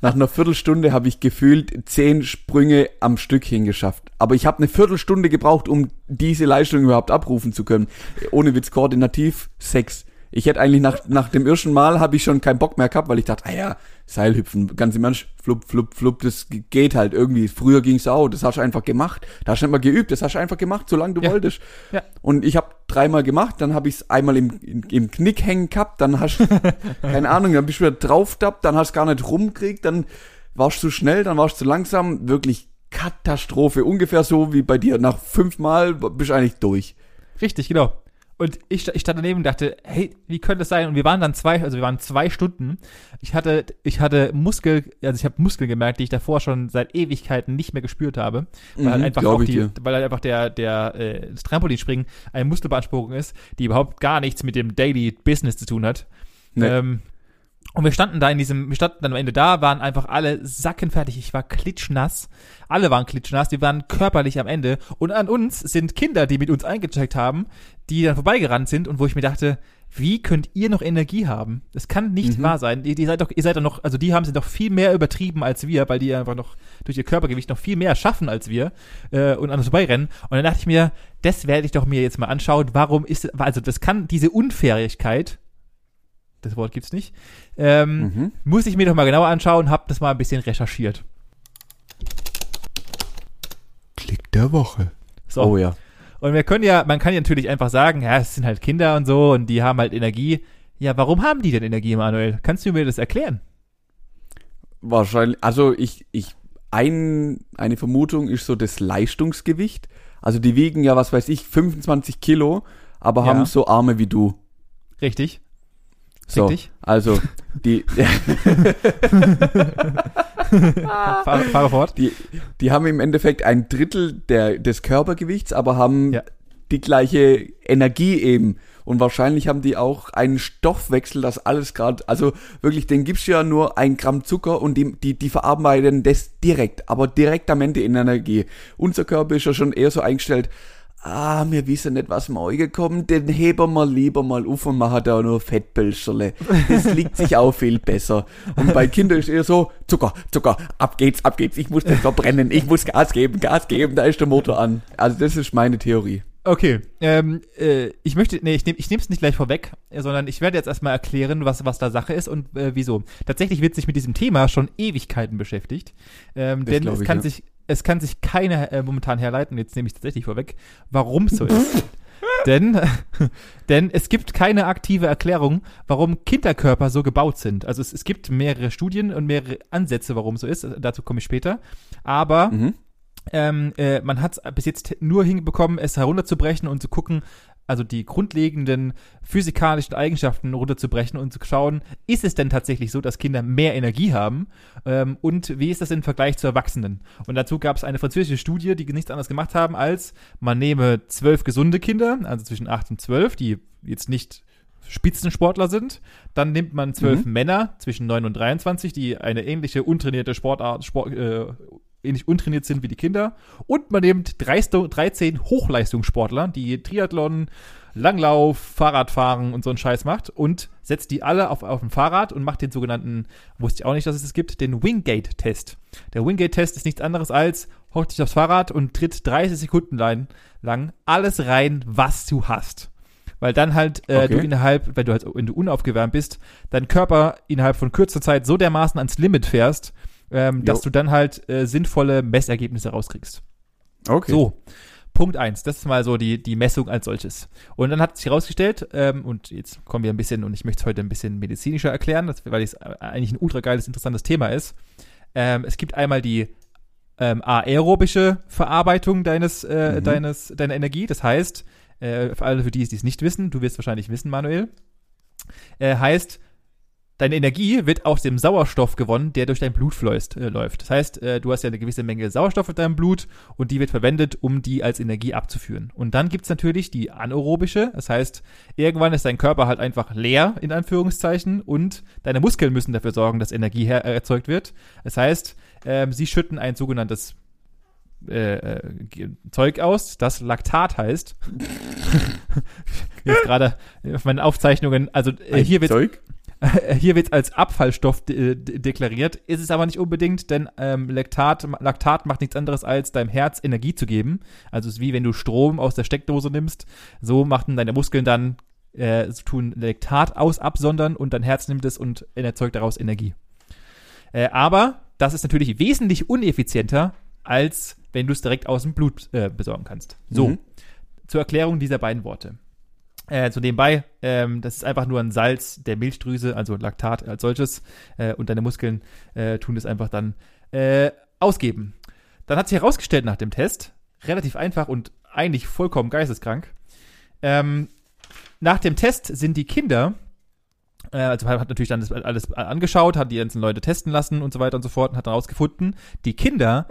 Nach einer Viertelstunde habe ich gefühlt zehn Sprünge am Stück hingeschafft. Aber ich habe eine Viertelstunde gebraucht, um diese Leistung überhaupt abrufen zu können. Ohne Witz koordinativ sechs. Ich hätte eigentlich nach, nach dem ersten Mal habe ich schon keinen Bock mehr gehabt, weil ich dachte, ah ja, Seilhüpfen, ganz im Ernst, flupp, flupp, flupp, das geht halt irgendwie. Früher ging's auch, das hast du einfach gemacht. Da hast du nicht mal geübt, das hast du einfach gemacht, solange du Ja. wolltest. Ja. Und ich habe dreimal gemacht, dann habe ich es einmal im, im, im Knick hängen gehabt, dann hast keine Ahnung, dann bist du wieder drauf tappt, dann hast du gar nicht rumkriegt, dann warst du zu schnell, dann warst du zu langsam, wirklich Katastrophe, ungefähr so wie bei dir. Nach fünfmal bist du eigentlich durch. Richtig, genau. Und ich, ich stand daneben und dachte, hey, wie könnte das sein? Und wir waren dann zwei, also wir waren zwei Stunden. Ich hatte, ich hatte Muskel, also ich habe Muskeln gemerkt, die ich davor schon seit Ewigkeiten nicht mehr gespürt habe. Weil halt Mhm, einfach glaub auch die, dir. weil halt einfach der, der, äh, das Trampolinspringen eine Muskelbeanspruchung ist, die überhaupt gar nichts mit dem Daily Business zu tun hat. Nee. Ähm, und wir standen da in diesem, wir standen dann am Ende da, waren einfach alle sackenfertig. Ich war klitschnass. Alle waren klitschnass. Wir waren körperlich am Ende. Und an uns sind Kinder, die mit uns eingecheckt haben, die dann vorbeigerannt sind und wo ich mir dachte, wie könnt ihr noch Energie haben? Das kann nicht Mhm. wahr sein. Ihr, ihr seid doch, ihr seid doch noch, also die haben sie doch viel mehr übertrieben als wir, weil die einfach noch durch ihr Körpergewicht noch viel mehr schaffen als wir äh, und an uns vorbeirennen. Und dann dachte ich mir, das werde ich doch mir jetzt mal anschauen. Warum ist, also das kann diese Unfähigkeit, das Wort gibt's nicht, ähm, Mhm. muss ich mir doch mal genauer anschauen, hab das mal ein bisschen recherchiert. Klick der Woche. So. Oh ja. Und wir können ja, man kann ja natürlich einfach sagen, ja, es sind halt Kinder und so und die haben halt Energie. Ja, warum haben die denn Energie, Manuel? Kannst du mir das erklären? Wahrscheinlich, also ich, ich, ein, eine Vermutung ist so das Leistungsgewicht. Also die wiegen ja, was weiß ich, 25 Kilo, aber Ja. haben so Arme wie du. Richtig. So, also die, Fahre, fahre fort. die, die haben im Endeffekt ein Drittel der, des Körpergewichts, aber haben Ja. die gleiche Energie eben. Und wahrscheinlich haben die auch einen Stoffwechsel, das alles gerade, also wirklich, den gibst du ja nur ein Gramm Zucker und die, die, die verarbeiten das direkt, aber direkt am Ende in Energie. Unser Körper ist ja schon eher so eingestellt, ah, wir wissen nicht, was morgen kommt, den heben wir lieber mal auf und machen da nur Fettpölsterle. Das liegt sich auch viel besser. Und bei Kindern ist eher so, Zucker, Zucker, ab geht's, ab geht's, ich muss das verbrennen, ich muss Gas geben, Gas geben, da ist der Motor an. Also das ist meine Theorie. Okay, ähm, äh, ich möchte, nee, ich nehme ich es nicht gleich vorweg, sondern ich werde jetzt erstmal erklären, was, was da Sache ist und äh, wieso. Tatsächlich wird sich mit diesem Thema schon Ewigkeiten beschäftigt, ähm, denn es kann ja. sich, es kann sich keiner äh, momentan herleiten, jetzt nehme ich tatsächlich vorweg, warum es so ist. denn, denn es gibt keine aktive Erklärung, warum Kinderkörper so gebaut sind. Also es, es gibt mehrere Studien und mehrere Ansätze, warum es so ist, dazu komme ich später. Aber Mhm. ähm, äh, man hat es bis jetzt nur hinbekommen, es herunterzubrechen und zu gucken, also die grundlegenden physikalischen Eigenschaften runterzubrechen und zu schauen, ist es denn tatsächlich so, dass Kinder mehr Energie haben ähm, und wie ist das im Vergleich zu Erwachsenen? Und dazu gab es eine französische Studie, die nichts anderes gemacht haben, als man nehme zwölf gesunde Kinder, also zwischen acht und zwölf, die jetzt nicht Spitzensportler sind. Dann nimmt man zwölf Mhm. Männer zwischen 9 und 23, die eine ähnliche untrainierte Sportart, Sport, äh, ähnlich untrainiert sind wie die Kinder. Und man nimmt 13 Hochleistungssportler, die Triathlon, Langlauf, Fahrradfahren und so einen Scheiß macht und setzt die alle auf, auf ein Fahrrad und macht den sogenannten, wusste ich auch nicht, dass es es gibt, den Wingate-Test. Der Wingate-Test ist nichts anderes als, hockt dich aufs Fahrrad und tritt 30 Sekunden lang, lang alles rein, was du hast. Weil dann halt äh, Okay. du innerhalb, wenn du halt, wenn du unaufgewärmt bist, dein Körper innerhalb von kürzer Zeit so dermaßen ans Limit fährst, ähm, dass du dann halt äh, sinnvolle Messergebnisse rauskriegst. Okay. So, Punkt eins. Das ist mal so die, die Messung als solches. Und dann hat sich herausgestellt, ähm, und jetzt kommen wir ein bisschen, und ich möchte es heute ein bisschen medizinischer erklären, weil es eigentlich ein ultra geiles, interessantes Thema ist. Ähm, es gibt einmal die ähm, aerobische Verarbeitung deines, äh, Mhm. deines, deiner Energie. Das heißt, äh, für alle, für die, die es nicht wissen, du wirst wahrscheinlich wissen, Manuel, äh, heißt, deine Energie wird aus dem Sauerstoff gewonnen, der durch dein Blut fließt, äh, läuft. Das heißt, äh, du hast ja eine gewisse Menge Sauerstoff in deinem Blut und die wird verwendet, um die als Energie abzuführen. Und dann gibt's natürlich die anaerobische, das heißt, irgendwann ist dein Körper halt einfach leer, in Anführungszeichen, und deine Muskeln müssen dafür sorgen, dass Energie her äh, erzeugt wird. Das heißt, ähm, sie schütten ein sogenanntes äh, äh, Zeug aus, das Laktat heißt. Jetzt gerade auf meinen Aufzeichnungen, also äh, hier wird Zeug? hier wird als Abfallstoff de de deklariert, ist es aber nicht unbedingt, denn ähm, Laktat, Laktat macht nichts anderes als deinem Herz Energie zu geben. Also es ist wie wenn du Strom aus der Steckdose nimmst, so machten deine Muskeln dann äh, tun Laktat aus absondern und dein Herz nimmt es und erzeugt daraus Energie. Äh, aber das ist natürlich wesentlich uneffizienter, als wenn du es direkt aus dem Blut äh, besorgen kannst. So, Mhm. zur Erklärung dieser beiden Worte. Äh, zu nebenbei, ähm, das ist einfach nur ein Salz der Milchdrüse, also Laktat als solches, äh, und deine Muskeln äh, tun das einfach dann äh, ausgeben. Dann hat sich herausgestellt nach dem Test, relativ einfach und eigentlich vollkommen geisteskrank, ähm, nach dem Test sind die Kinder, äh, also hat natürlich dann alles angeschaut, hat die ganzen Leute testen lassen und so weiter und so fort und hat herausgefunden, die Kinder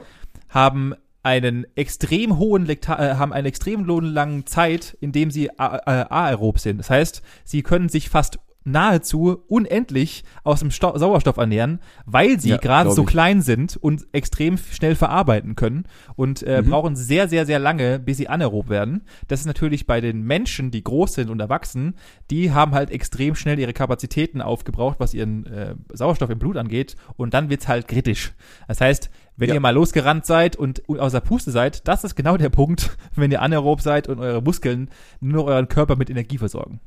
haben einen extrem hohen Lekta äh, haben eine extrem langen Zeit, in dem sie äh, aerob sind. Das heißt, sie können sich fast nahezu unendlich aus dem Sto Sauerstoff ernähren, weil sie Ja, gerade so ich. klein sind und extrem schnell verarbeiten können und äh, Mhm. brauchen sehr, sehr, sehr lange, bis sie anaerob werden. Das ist natürlich bei den Menschen, die groß sind und erwachsen, die haben halt extrem schnell ihre Kapazitäten aufgebraucht, was ihren äh, Sauerstoff im Blut angeht und dann wird's halt kritisch. Das heißt, wenn Ja. ihr mal losgerannt seid und außer Puste seid, das ist genau der Punkt, wenn ihr anaerob seid und eure Muskeln nur euren Körper mit Energie versorgen.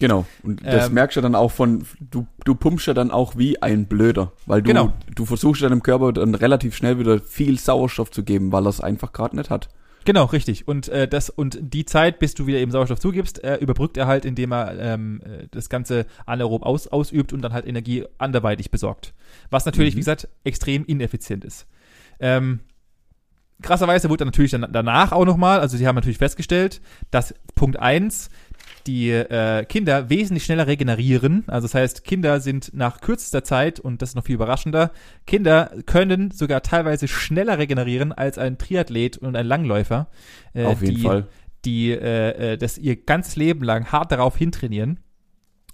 Genau. Und das Ähm, merkst du dann auch von, du, du pumpst ja dann auch wie ein Blöder, weil du, Genau. du versuchst deinem Körper dann relativ schnell wieder viel Sauerstoff zu geben, weil er es einfach gerade nicht hat. Genau, richtig. Und äh, das und die Zeit, bis du wieder eben Sauerstoff zugibst, äh, überbrückt er halt, indem er ähm, äh, das Ganze anaerob aus, ausübt und dann halt Energie anderweitig besorgt. Was natürlich, Mhm. wie gesagt, extrem ineffizient ist. Ähm, krasserweise wurde dann natürlich dann danach auch nochmal, also sie haben natürlich festgestellt, dass Punkt eins die äh, Kinder wesentlich schneller regenerieren. Also das heißt, Kinder sind nach kürzester Zeit, und das ist noch viel überraschender, Kinder können sogar teilweise schneller regenerieren als ein Triathlet und ein Langläufer. äh, Auf jeden die, Fall. Die äh, äh, das ihr ganzes Leben lang hart darauf hintrainieren.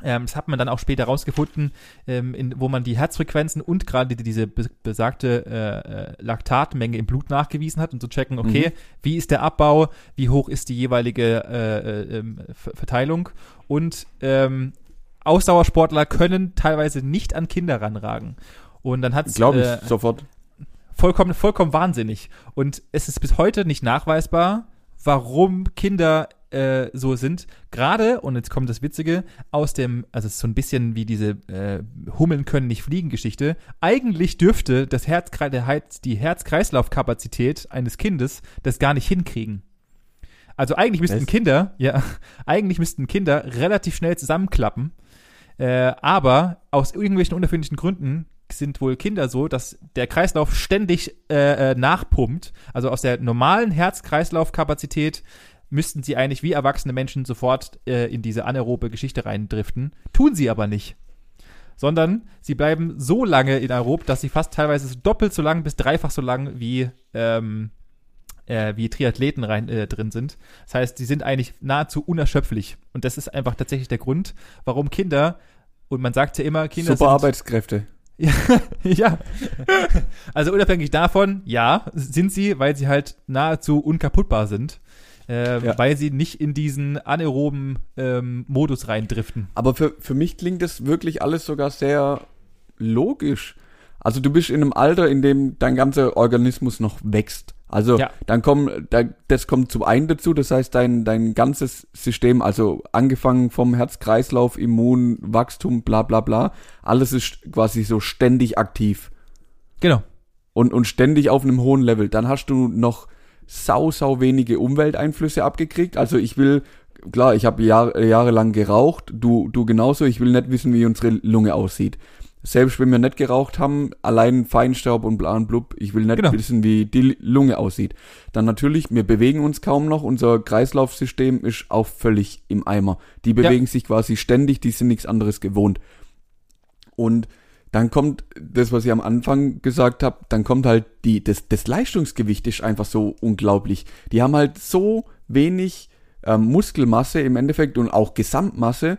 Ähm, das hat man dann auch später rausgefunden, ähm, in, wo man die Herzfrequenzen und gerade die, diese be besagte äh, äh, Laktatmenge im Blut nachgewiesen hat und zu checken, okay, wie ist der Abbau, wie hoch ist die jeweilige äh, äh, ähm, Ver- Verteilung und ähm, Ausdauersportler können teilweise nicht an Kinder ranragen. Und dann hat Glaube ich äh, sofort. vollkommen, vollkommen wahnsinnig. Und es ist bis heute nicht nachweisbar, warum Kinder äh, so sind. Gerade, und jetzt kommt das Witzige, aus dem, also es ist so ein bisschen wie diese äh, Hummeln können nicht fliegen Geschichte. Eigentlich dürfte das Heiz die Herz-Kreislauf-Kapazität eines Kindes das gar nicht hinkriegen. Also eigentlich müssten Was? Kinder, ja, eigentlich müssten Kinder relativ schnell zusammenklappen. Äh, aber aus irgendwelchen unerfindlichen Gründen sind wohl Kinder so, dass der Kreislauf ständig äh, äh, nachpumpt. Also aus der normalen Herz-Kreislauf-Kapazität müssten sie eigentlich wie erwachsene Menschen sofort äh, in diese anaerobe Geschichte reindriften. Tun sie aber nicht. Sondern sie bleiben so lange in aerob, dass sie fast teilweise doppelt so lang bis dreifach so lang wie, ähm, äh, wie Triathleten rein, äh, drin sind. Das heißt, sie sind eigentlich nahezu unerschöpflich. Und das ist einfach tatsächlich der Grund, warum Kinder, und man sagt ja immer, Kinder Super sind, Arbeitskräfte. Ja, ja. Also unabhängig davon, ja, sind sie, weil sie halt nahezu unkaputtbar sind. Äh, Ja. Weil sie nicht in diesen anaeroben ähm, Modus reindriften. Aber für, für mich klingt das wirklich alles sogar sehr logisch. Also du bist in einem Alter, in dem dein ganzer Organismus noch wächst. Also Ja. dann kommt, da, das kommt zum einen dazu, das heißt dein, dein ganzes System, also angefangen vom Herz-Kreislauf, Immun, Wachstum, bla bla bla, alles ist quasi so ständig aktiv Genau. und, und ständig auf einem hohen Level. Dann hast du noch sau, sau wenige Umwelteinflüsse abgekriegt. Also ich will, klar, ich habe Jahr, jahrelang geraucht, du, du genauso, ich will nicht wissen, wie unsere Lunge aussieht. Selbst wenn wir nicht geraucht haben, allein Feinstaub und bla und blub, ich will nicht Genau. wissen, wie die Lunge aussieht. Dann natürlich, wir bewegen uns kaum noch, unser Kreislaufsystem ist auch völlig im Eimer. Die bewegen sich quasi ständig, die sind nichts anderes gewohnt. Und dann kommt das, was ich am Anfang gesagt habe, dann kommt halt die, das, das Leistungsgewicht ist einfach so unglaublich. Die haben halt so wenig ähm, Muskelmasse im Endeffekt und auch Gesamtmasse,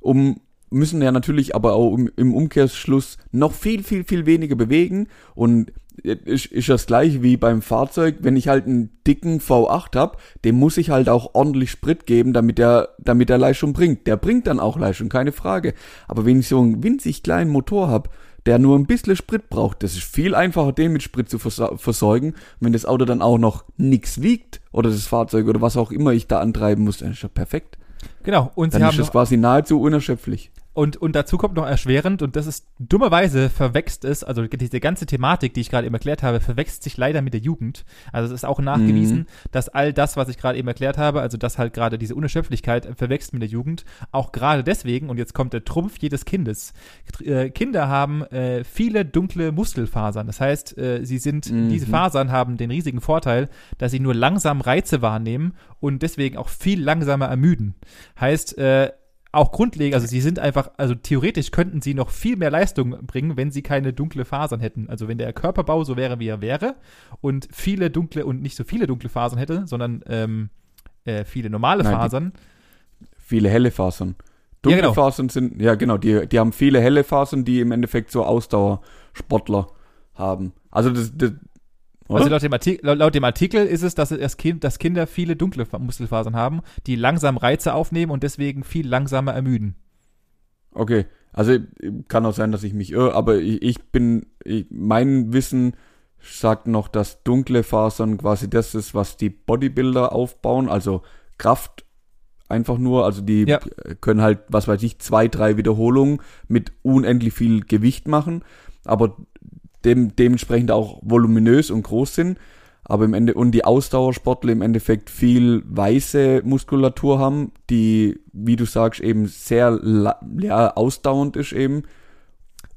um müssen ja natürlich aber auch im, im Umkehrschluss noch viel, viel, viel weniger bewegen und ist, ist das gleiche wie beim Fahrzeug, wenn ich halt einen dicken V8 hab, dem muss ich halt auch ordentlich Sprit geben, damit er, damit er Leistung bringt. Der bringt dann auch Leistung, keine Frage. Aber wenn ich so einen winzig kleinen Motor hab, der nur ein bisschen Sprit braucht, das ist viel einfacher, den mit Sprit zu versorgen. Wenn das Auto dann auch noch nix wiegt, oder das Fahrzeug oder was auch immer ich da antreiben muss, dann ist ja perfekt. Genau. Und sie Dann haben ist das noch, quasi nahezu unerschöpflich. Und, und dazu kommt noch erschwerend, und das ist dummerweise verwächst es, also diese ganze Thematik, die ich gerade eben erklärt habe, verwächst sich leider mit der Jugend. Also es ist auch nachgewiesen, Mhm. dass all das, was ich gerade eben erklärt habe, also dass halt gerade diese Unerschöpflichkeit verwächst mit der Jugend, auch gerade deswegen, und jetzt kommt der Trumpf jedes Kindes. Äh, Kinder haben äh, viele dunkle Muskelfasern. Das heißt, äh, sie sind, Mhm. diese Fasern haben den riesigen Vorteil, dass sie nur langsam Reize wahrnehmen und deswegen auch viel langsamer ermüden. Heißt, äh, auch grundlegend, also sie sind einfach, also theoretisch könnten sie noch viel mehr Leistung bringen, wenn sie keine dunkle Fasern hätten. Also wenn der Körperbau so wäre, wie er wäre und viele dunkle und nicht so viele dunkle Fasern hätte, sondern ähm, äh, viele normale Nein, Fasern. Viele helle Fasern. Dunkle Ja, genau. Fasern sind, ja genau, die, die haben viele helle Fasern, die im Endeffekt so Ausdauersportler haben. Also das, das oder? Also laut dem, Artikel, laut, laut dem Artikel ist es, dass, das kind, dass Kinder viele dunkle Fa- Muskelfasern haben, die langsam Reize aufnehmen und deswegen viel langsamer ermüden. Okay, also kann auch sein, dass ich mich irre, aber ich, ich bin, ich, mein Wissen sagt noch, dass dunkle Fasern quasi das ist, was die Bodybuilder aufbauen, also Kraft einfach nur, also die Ja. können halt, was weiß ich, zwei, drei Wiederholungen mit unendlich viel Gewicht machen, aber dem, dementsprechend auch voluminös und groß sind. Aber im Ende, und die Ausdauersportler im Endeffekt viel weiße Muskulatur haben, die, wie du sagst, eben sehr la- ja, ausdauernd ist eben.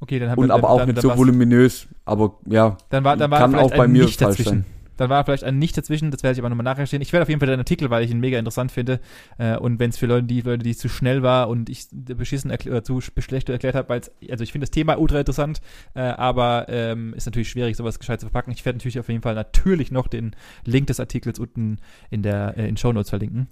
Okay, dann haben Und wir, aber dann, auch dann, nicht dann so voluminös. Aber ja, Dann war, dann war kann auch bei mir falsch dazwischen. sein. Dann war vielleicht ein Nicht dazwischen, das werde ich aber nochmal nachrecherchieren. Ich werde auf jeden Fall den Artikel, weil ich ihn mega interessant finde. Äh, und wenn es für Leute, die Leute, die zu schnell war und ich beschissen oder zu schlecht erklärt habe, weil also ich finde das Thema ultra interessant, äh, aber ähm, ist natürlich schwierig, sowas gescheit zu verpacken. Ich werde natürlich auf jeden Fall natürlich noch den Link des Artikels unten in der äh, in Show Notes verlinken.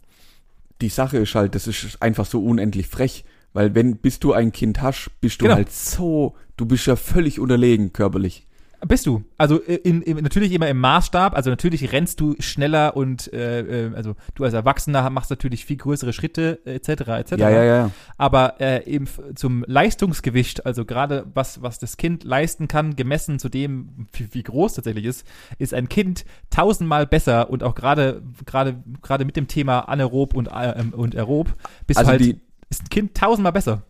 die Sache ist halt, das ist einfach so unendlich frech. Weil wenn, bis du ein Kind hast, bist du Genau. halt so, du bist ja völlig unterlegen körperlich. Bist du? Also äh, in, in, natürlich immer im Maßstab. Also natürlich rennst du schneller und äh, äh, also du als Erwachsener machst natürlich viel größere Schritte etc. etc. Ja, ja, ja. Aber äh, eben zum Leistungsgewicht, also gerade was was das Kind leisten kann, gemessen zu dem, wie, wie groß tatsächlich ist, ist ein Kind tausendmal besser und auch gerade gerade gerade mit dem Thema anaerob und äh, und aerob bist Also du halt die, ist ein Kind tausendmal besser.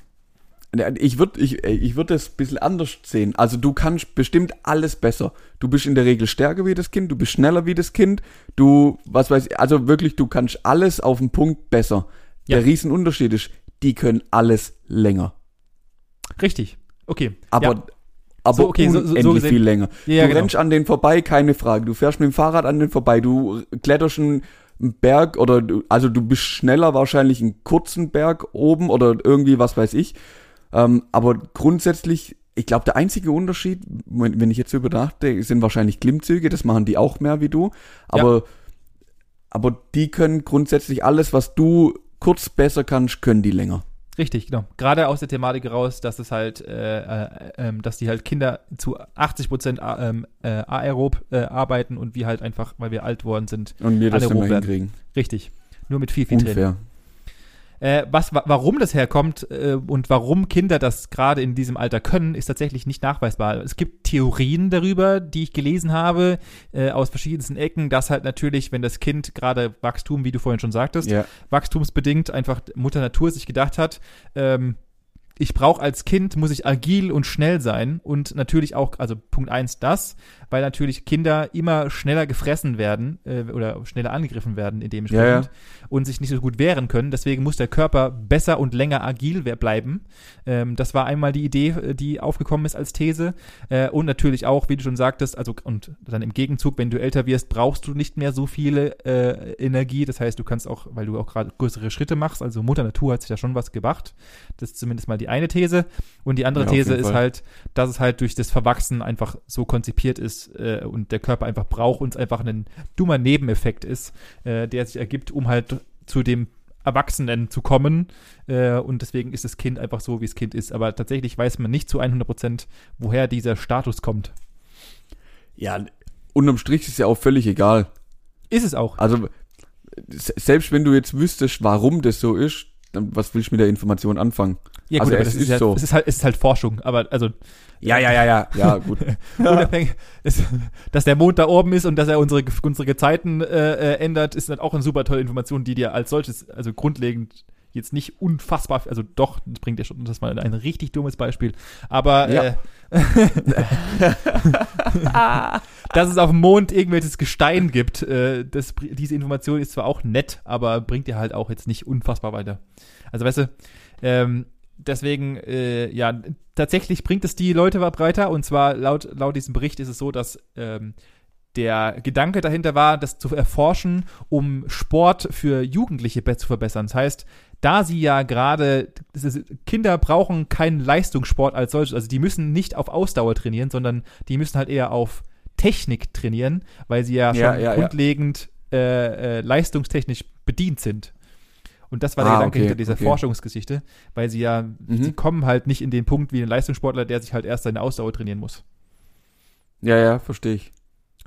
Ich würde ich, ich würd das ein bisschen anders sehen. Also du kannst bestimmt alles besser. Du bist in der Regel stärker wie das Kind, du bist schneller wie das Kind, du, was weiß ich, also wirklich, du kannst alles auf den Punkt besser. Ja. Der Riesenunterschied ist, die können alles länger. Richtig. Okay. Aber, ja. aber So, okay, so- so- so unendlich viel länger. Ja, du genau. rennst an den vorbei, keine Frage. Du fährst mit dem Fahrrad an den vorbei, du kletterst einen Berg oder du, also du bist schneller wahrscheinlich einen kurzen Berg oben oder irgendwie was weiß ich. Ähm, aber grundsätzlich, ich glaube, der einzige Unterschied, wenn, wenn ich jetzt so über nachdenke, sind wahrscheinlich Klimmzüge, das machen die auch mehr wie du. Aber, aber die können grundsätzlich alles, was du kurz besser kannst, können die länger. Richtig, genau. Gerade aus der Thematik raus, dass es halt, äh, äh, ähm, dass die halt Kinder zu 80 Prozent ähm, äh, aerob äh, arbeiten und wir halt einfach, weil wir alt worden sind, Und wir das immer hinkriegen. Richtig. Nur mit viel, viel Training. Äh, was, wa warum das herkommt äh, und warum Kinder das gerade in diesem Alter können, ist tatsächlich nicht nachweisbar. Es gibt Theorien darüber, die ich gelesen habe, äh, aus verschiedensten Ecken, dass halt natürlich, wenn das Kind gerade Wachstum, wie du vorhin schon sagtest, Ja. wachstumsbedingt einfach Mutter Natur sich gedacht hat, ähm, ich brauche als Kind, muss ich agil und schnell sein und natürlich auch, also Punkt eins das, weil natürlich Kinder immer schneller gefressen werden äh, oder schneller angegriffen werden in dementsprechend Ja, ja. und sich nicht so gut wehren können. Deswegen muss der Körper besser und länger agil bleiben. Ähm, das war einmal die Idee, äh, die aufgekommen ist als These. Äh, und natürlich auch, wie du schon sagtest, also und dann im Gegenzug, wenn du älter wirst, brauchst du nicht mehr so viele äh, Energie. Das heißt, du kannst auch, weil du auch gerade größere Schritte machst, also Mutter Natur hat sich da schon was gebracht. Das ist zumindest mal die eine These. Und die andere Ja, These ist Fall. halt, dass es halt durch das Verwachsen einfach so konzipiert ist äh, und der Körper einfach braucht und es einfach ein dummer Nebeneffekt ist, äh, der sich ergibt, um halt zu dem Erwachsenen zu kommen. Äh, und deswegen ist das Kind einfach so, wie das Kind ist. Aber tatsächlich weiß man nicht zu 100 Prozent, woher dieser Status kommt. Ja, unterm Strich ist ja auch völlig egal. Ist es auch. Also, se- selbst wenn du jetzt wüsstest, warum das so ist, dann was willst du mit der Information anfangen? Ja, also aber es das ist ja, so. Es ist halt, es ist halt Forschung. Aber also Ja, ja, ja, ja. Ja, gut. unabhängig, ist, dass der Mond da oben ist und dass er unsere, unsere Gezeiten äh, äh, ändert, ist dann auch eine super tolle Information, die dir als solches, also grundlegend jetzt nicht unfassbar, also doch, das bringt ja schon, das war ein richtig dummes Beispiel, aber Ja. äh, dass es auf dem Mond irgendwelches Gestein gibt, äh, das, diese Information ist zwar auch nett, aber bringt dir halt auch jetzt nicht unfassbar weiter. Also weißt du, ähm, deswegen, äh, ja, tatsächlich bringt es die Leute weiter und zwar laut, laut diesem Bericht ist es so, dass ähm, der Gedanke dahinter war, das zu erforschen, um Sport für Jugendliche zu verbessern. Das heißt, da sie ja gerade, Kinder brauchen keinen Leistungssport als solches, also die müssen nicht auf Ausdauer trainieren, sondern die müssen halt eher auf Technik trainieren, weil sie ja schon Ja, ja, ja. grundlegend Äh, äh, leistungstechnisch bedient sind. Und das war der Ah, Gedanke okay, hinter dieser okay. Forschungsgeschichte, weil sie ja, Mhm. sie kommen halt nicht in den Punkt wie ein Leistungssportler, der sich halt erst seine Ausdauer trainieren muss. Ja, ja, verstehe ich.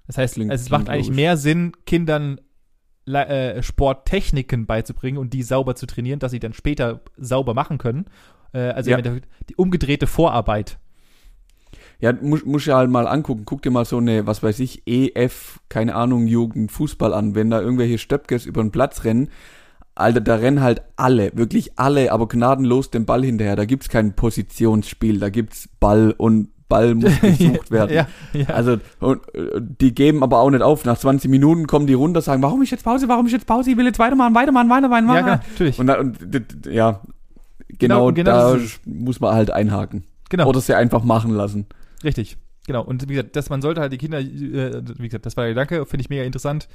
Das heißt, Klingt- also es macht eigentlich logisch. mehr Sinn, Kindern äh, Sporttechniken beizubringen und die sauber zu trainieren, dass sie dann später sauber machen können. Äh, also Ja. die umgedrehte Vorarbeit. Ja, muss, muss ja halt mal angucken. Guck dir mal so eine, was weiß ich, EF, keine Ahnung, Jugend, Fußball an. Wenn da irgendwelche Stöpkes über den Platz rennen, Alter, da rennen halt alle, wirklich alle, aber gnadenlos den Ball hinterher. Da gibt's kein Positionsspiel, da gibt's Ball und Ball muss gesucht werden. ja, ja. Also, und, äh, die geben aber auch nicht auf. Nach 20 Minuten kommen die runter, sagen, warum ist jetzt Pause, warum ist jetzt Pause, ich will jetzt weitermachen, weitermachen, weitermachen, ja, weitermachen. klar, natürlich. Und, und ja, genau, Genau, genau da muss man halt einhaken. genau. Oder sie einfach machen lassen. Richtig, genau. Und wie gesagt, dass man sollte halt die Kinder, äh, wie gesagt, das war der Gedanke, finde ich mega interessant.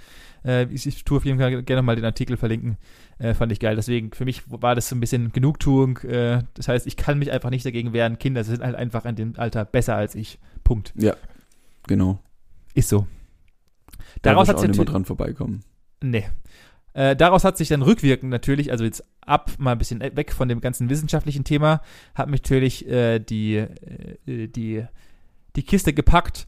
Äh, ich, ich tue auf jeden Fall gerne mal den Artikel verlinken. Äh, fand ich geil. Deswegen, für mich war das so ein bisschen Genugtuung. Äh, das heißt, ich kann mich einfach nicht dagegen wehren. Kinder sind halt einfach in dem Alter besser als ich. Punkt. Ja, genau. Ist so. Da Daraus hat auch sich nicht mehr natür- dran vorbeikommen. Nee. Äh, daraus hat sich dann rückwirkend natürlich, also jetzt ab, mal ein bisschen weg von dem ganzen wissenschaftlichen Thema, hat mich natürlich äh, die, äh, die, die Kiste gepackt.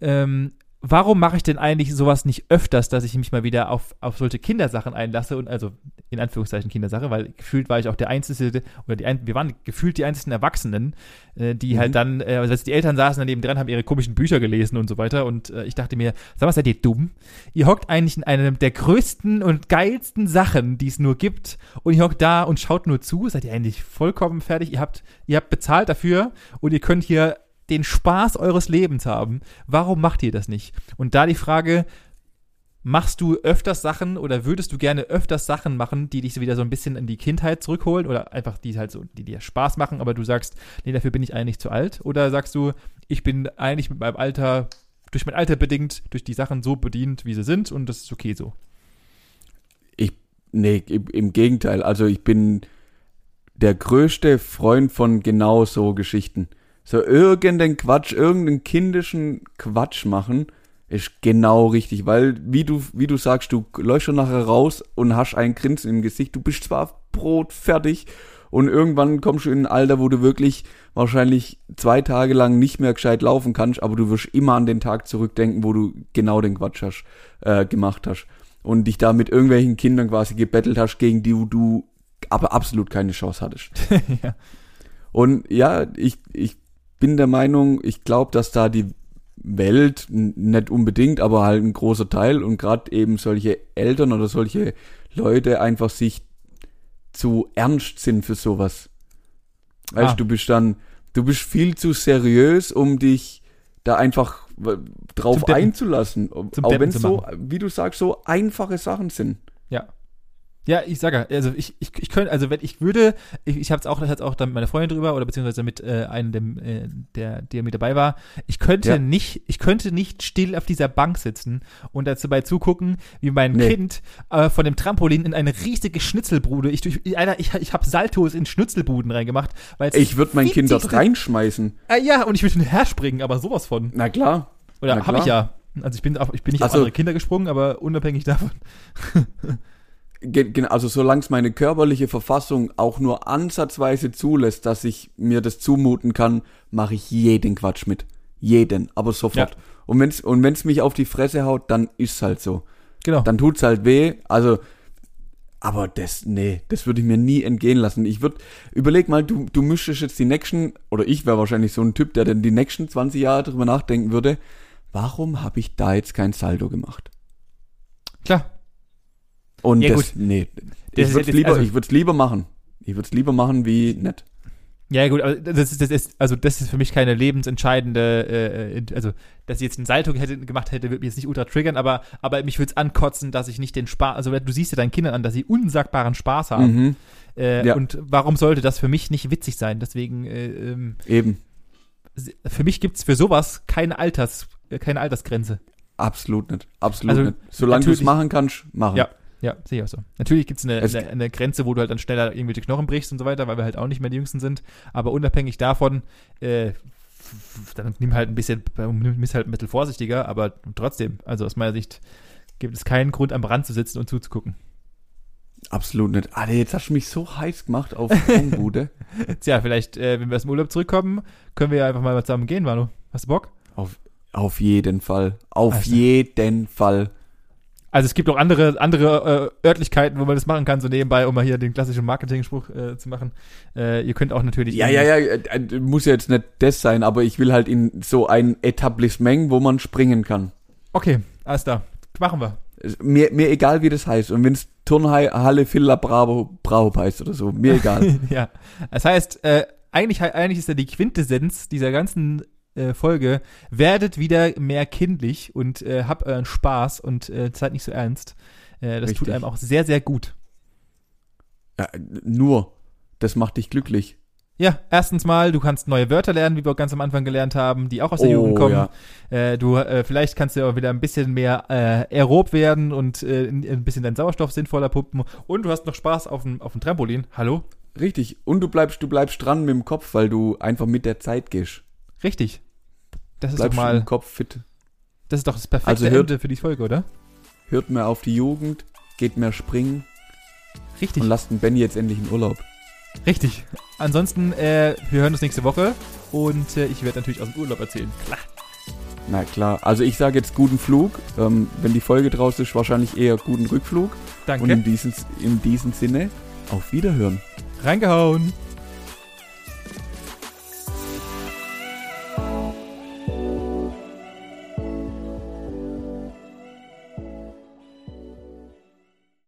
Ähm, warum mache ich denn eigentlich sowas nicht öfters, dass ich mich mal wieder auf, auf solche Kindersachen einlasse und also in Anführungszeichen Kindersache, weil gefühlt war ich auch der einzige oder die ein, wir waren gefühlt die einzigen Erwachsenen, äh, die Mhm. halt dann, äh, also die Eltern saßen daneben dran, haben ihre komischen Bücher gelesen und so weiter und äh, ich dachte mir, sag mal, seid ihr dumm? Ihr hockt eigentlich in einem der größten und geilsten Sachen, die es nur gibt und ihr hockt da und schaut nur zu, seid ihr eigentlich vollkommen fertig? Ihr habt, ihr habt bezahlt dafür und ihr könnt hier den Spaß eures Lebens haben. Warum macht ihr das nicht? Und da die Frage, machst du öfters Sachen oder würdest du gerne öfters Sachen machen, die dich so wieder so ein bisschen in die Kindheit zurückholen oder einfach die halt so, die dir Spaß machen, aber du sagst, nee, dafür bin ich eigentlich zu alt? Oder sagst du, ich bin eigentlich mit meinem Alter, durch mein Alter bedingt, durch die Sachen so bedient, wie sie sind und das ist okay so? Nee, im, im Gegenteil. Also ich bin der größte Freund von genau so Geschichten. So irgendeinen Quatsch, irgendeinen kindischen Quatsch machen, ist genau richtig, weil wie du wie du sagst, du läufst schon nachher raus und hast ein Grinsen im Gesicht. Du bist zwar brotfertig Und irgendwann kommst du in ein Alter, wo du wirklich wahrscheinlich zwei Tage lang nicht mehr gescheit laufen kannst, aber du wirst immer an den Tag zurückdenken, wo du genau den Quatsch hast, äh, gemacht hast. Und dich da mit irgendwelchen Kindern quasi gebettelt hast, gegen die du aber absolut keine Chance hattest. ja. Und ja, ich, ich bin der Meinung, ich glaube, dass da die Welt, nicht unbedingt, aber halt ein großer Teil und gerade eben solche Eltern oder solche Leute einfach sich zu ernst sind für sowas. Weißt Ah. du, bist dann, du bist viel zu seriös, um dich da einfach drauf einzulassen. Zum Auch wenn zu so, wie du sagst, so einfache Sachen sind. Ja. Ja, ich sage, ja, also ich, ich, ich könnte, also wenn ich würde, ich, ich habe es auch, hatte auch dann mit meiner Freundin drüber oder beziehungsweise mit äh, einem, dem, äh, der, der mit dabei war. Ich könnte Ja. nicht, ich könnte nicht still auf dieser Bank sitzen und dazu bei zugucken, wie mein Nee. Kind äh, von dem Trampolin in eine riesige Schnitzelbude. Ich, ich, Alter, ich, ich habe Saltos in Schnitzelbuden reingemacht, weil Ich würde mein Kind dort reinschmeißen. Ah, ja, und ich würde herspringen, aber sowas von. Na klar. Oder habe ich ja. Also ich bin, auf, ich bin nicht Ach auf so. andere Kinder gesprungen, aber unabhängig davon. Also solange es meine körperliche Verfassung auch nur ansatzweise zulässt, dass ich mir das zumuten kann, mache ich jeden Quatsch mit. Jeden, aber sofort. Ja. Und wenn's und wenn's mich auf die Fresse haut, dann ist's halt so. Genau. Dann tut's halt weh. Also, aber das, nee, das würde ich mir nie entgehen lassen. Ich würde, überleg mal, du, du müsstest jetzt die nächsten, oder ich wäre wahrscheinlich so ein Typ, der dann die nächsten 20 Jahre drüber nachdenken würde, warum habe ich da jetzt kein Saldo gemacht? Klar. Und Ja, das, gut. nee, Das ich würde jetzt- lieber, also- ich lieber machen. Ich würde es lieber machen wie nett. Ja, gut, aber das ist, das ist, also das ist für mich keine lebensentscheidende, äh, äh, also, dass ich jetzt einen Salto hätte, gemacht hätte, würde mich jetzt nicht ultra triggern, aber, aber mich würde es ankotzen, dass ich nicht den Spaß, also du siehst ja deinen Kindern an, dass sie unsagbaren Spaß haben. Mhm, Äh, Ja. Und warum sollte das für mich nicht witzig sein? Deswegen, äh, ähm, eben. für mich gibt's für sowas keine Alters, äh, keine Altersgrenze. Absolut nicht. Absolut Also, nicht. Solange du es machen kannst, machen. Ja. Ja, sehe ich auch so. Natürlich eine, Es- eine, eine Grenze, wo du halt dann schneller irgendwelche Knochen brichst und so weiter, weil wir halt auch nicht mehr die Jüngsten sind. Aber unabhängig davon, äh, dann nimm halt ein bisschen, nimm halt ein bisschen vorsichtiger, aber trotzdem, also aus meiner Sicht gibt es keinen Grund, am Rand zu sitzen und zuzugucken. Absolut nicht. Alter, jetzt hast du mich so heiß gemacht auf Sprungbude. Tja, vielleicht, äh, wenn wir aus dem Urlaub zurückkommen, können wir ja einfach mal zusammen gehen, Manu. Hast du Bock? auf, auf jeden Fall. Auf Alter. jeden Fall. Also es gibt auch andere, andere äh, Örtlichkeiten, wo man das machen kann, so nebenbei, um mal hier den klassischen Marketing-Spruch äh, zu machen. Äh, ihr könnt auch natürlich. Ja, ja, ja, äh, äh, muss ja jetzt nicht das sein, aber ich will halt in so ein Etablissement, wo man springen kann. Okay, alles klar. Machen wir. Mir, mir egal, wie das heißt. Und wenn es Turnhalle Villa Bravo, Bravo heißt oder so, mir egal. ja. Das heißt, äh, eigentlich, eigentlich ist ja die Quintessenz dieser ganzen äh, Folge, werdet wieder mehr kindlich und äh, habt euren Spaß und äh, seid nicht so ernst. Äh, das tut Richtig. einem auch sehr, sehr gut. ja, nur, das macht dich glücklich. Ja, erstens mal, du kannst neue Wörter lernen, wie wir ganz am Anfang gelernt haben, die auch aus der Jugend kommen. ja. Äh, du, äh, vielleicht kannst du auch wieder ein bisschen mehr äh, aerob werden und äh, ein bisschen deinen Sauerstoff sinnvoller pumpen. Und du hast noch Spaß auf dem, auf dem Trampolin. Hallo? Richtig. Und du bleibst, du bleibst dran mit dem Kopf, weil du einfach mit der Zeit gehst. Richtig. Das ist doch mal, Kopf fit. das ist doch das perfekte Also hört- Ende für die Folge, oder? Hört mehr auf die Jugend, geht mehr springen Richtig. und lasst den Benny jetzt endlich in Urlaub. Richtig. Ansonsten, äh, wir hören uns nächste Woche und äh, ich werde natürlich aus dem Urlaub erzählen. Klar. Na klar. Also ich sage jetzt guten Flug. Ähm, wenn die Folge draus ist, wahrscheinlich eher guten Rückflug. Danke. Und in diesem, in diesem Sinne, auf Wiederhören. Reingehauen.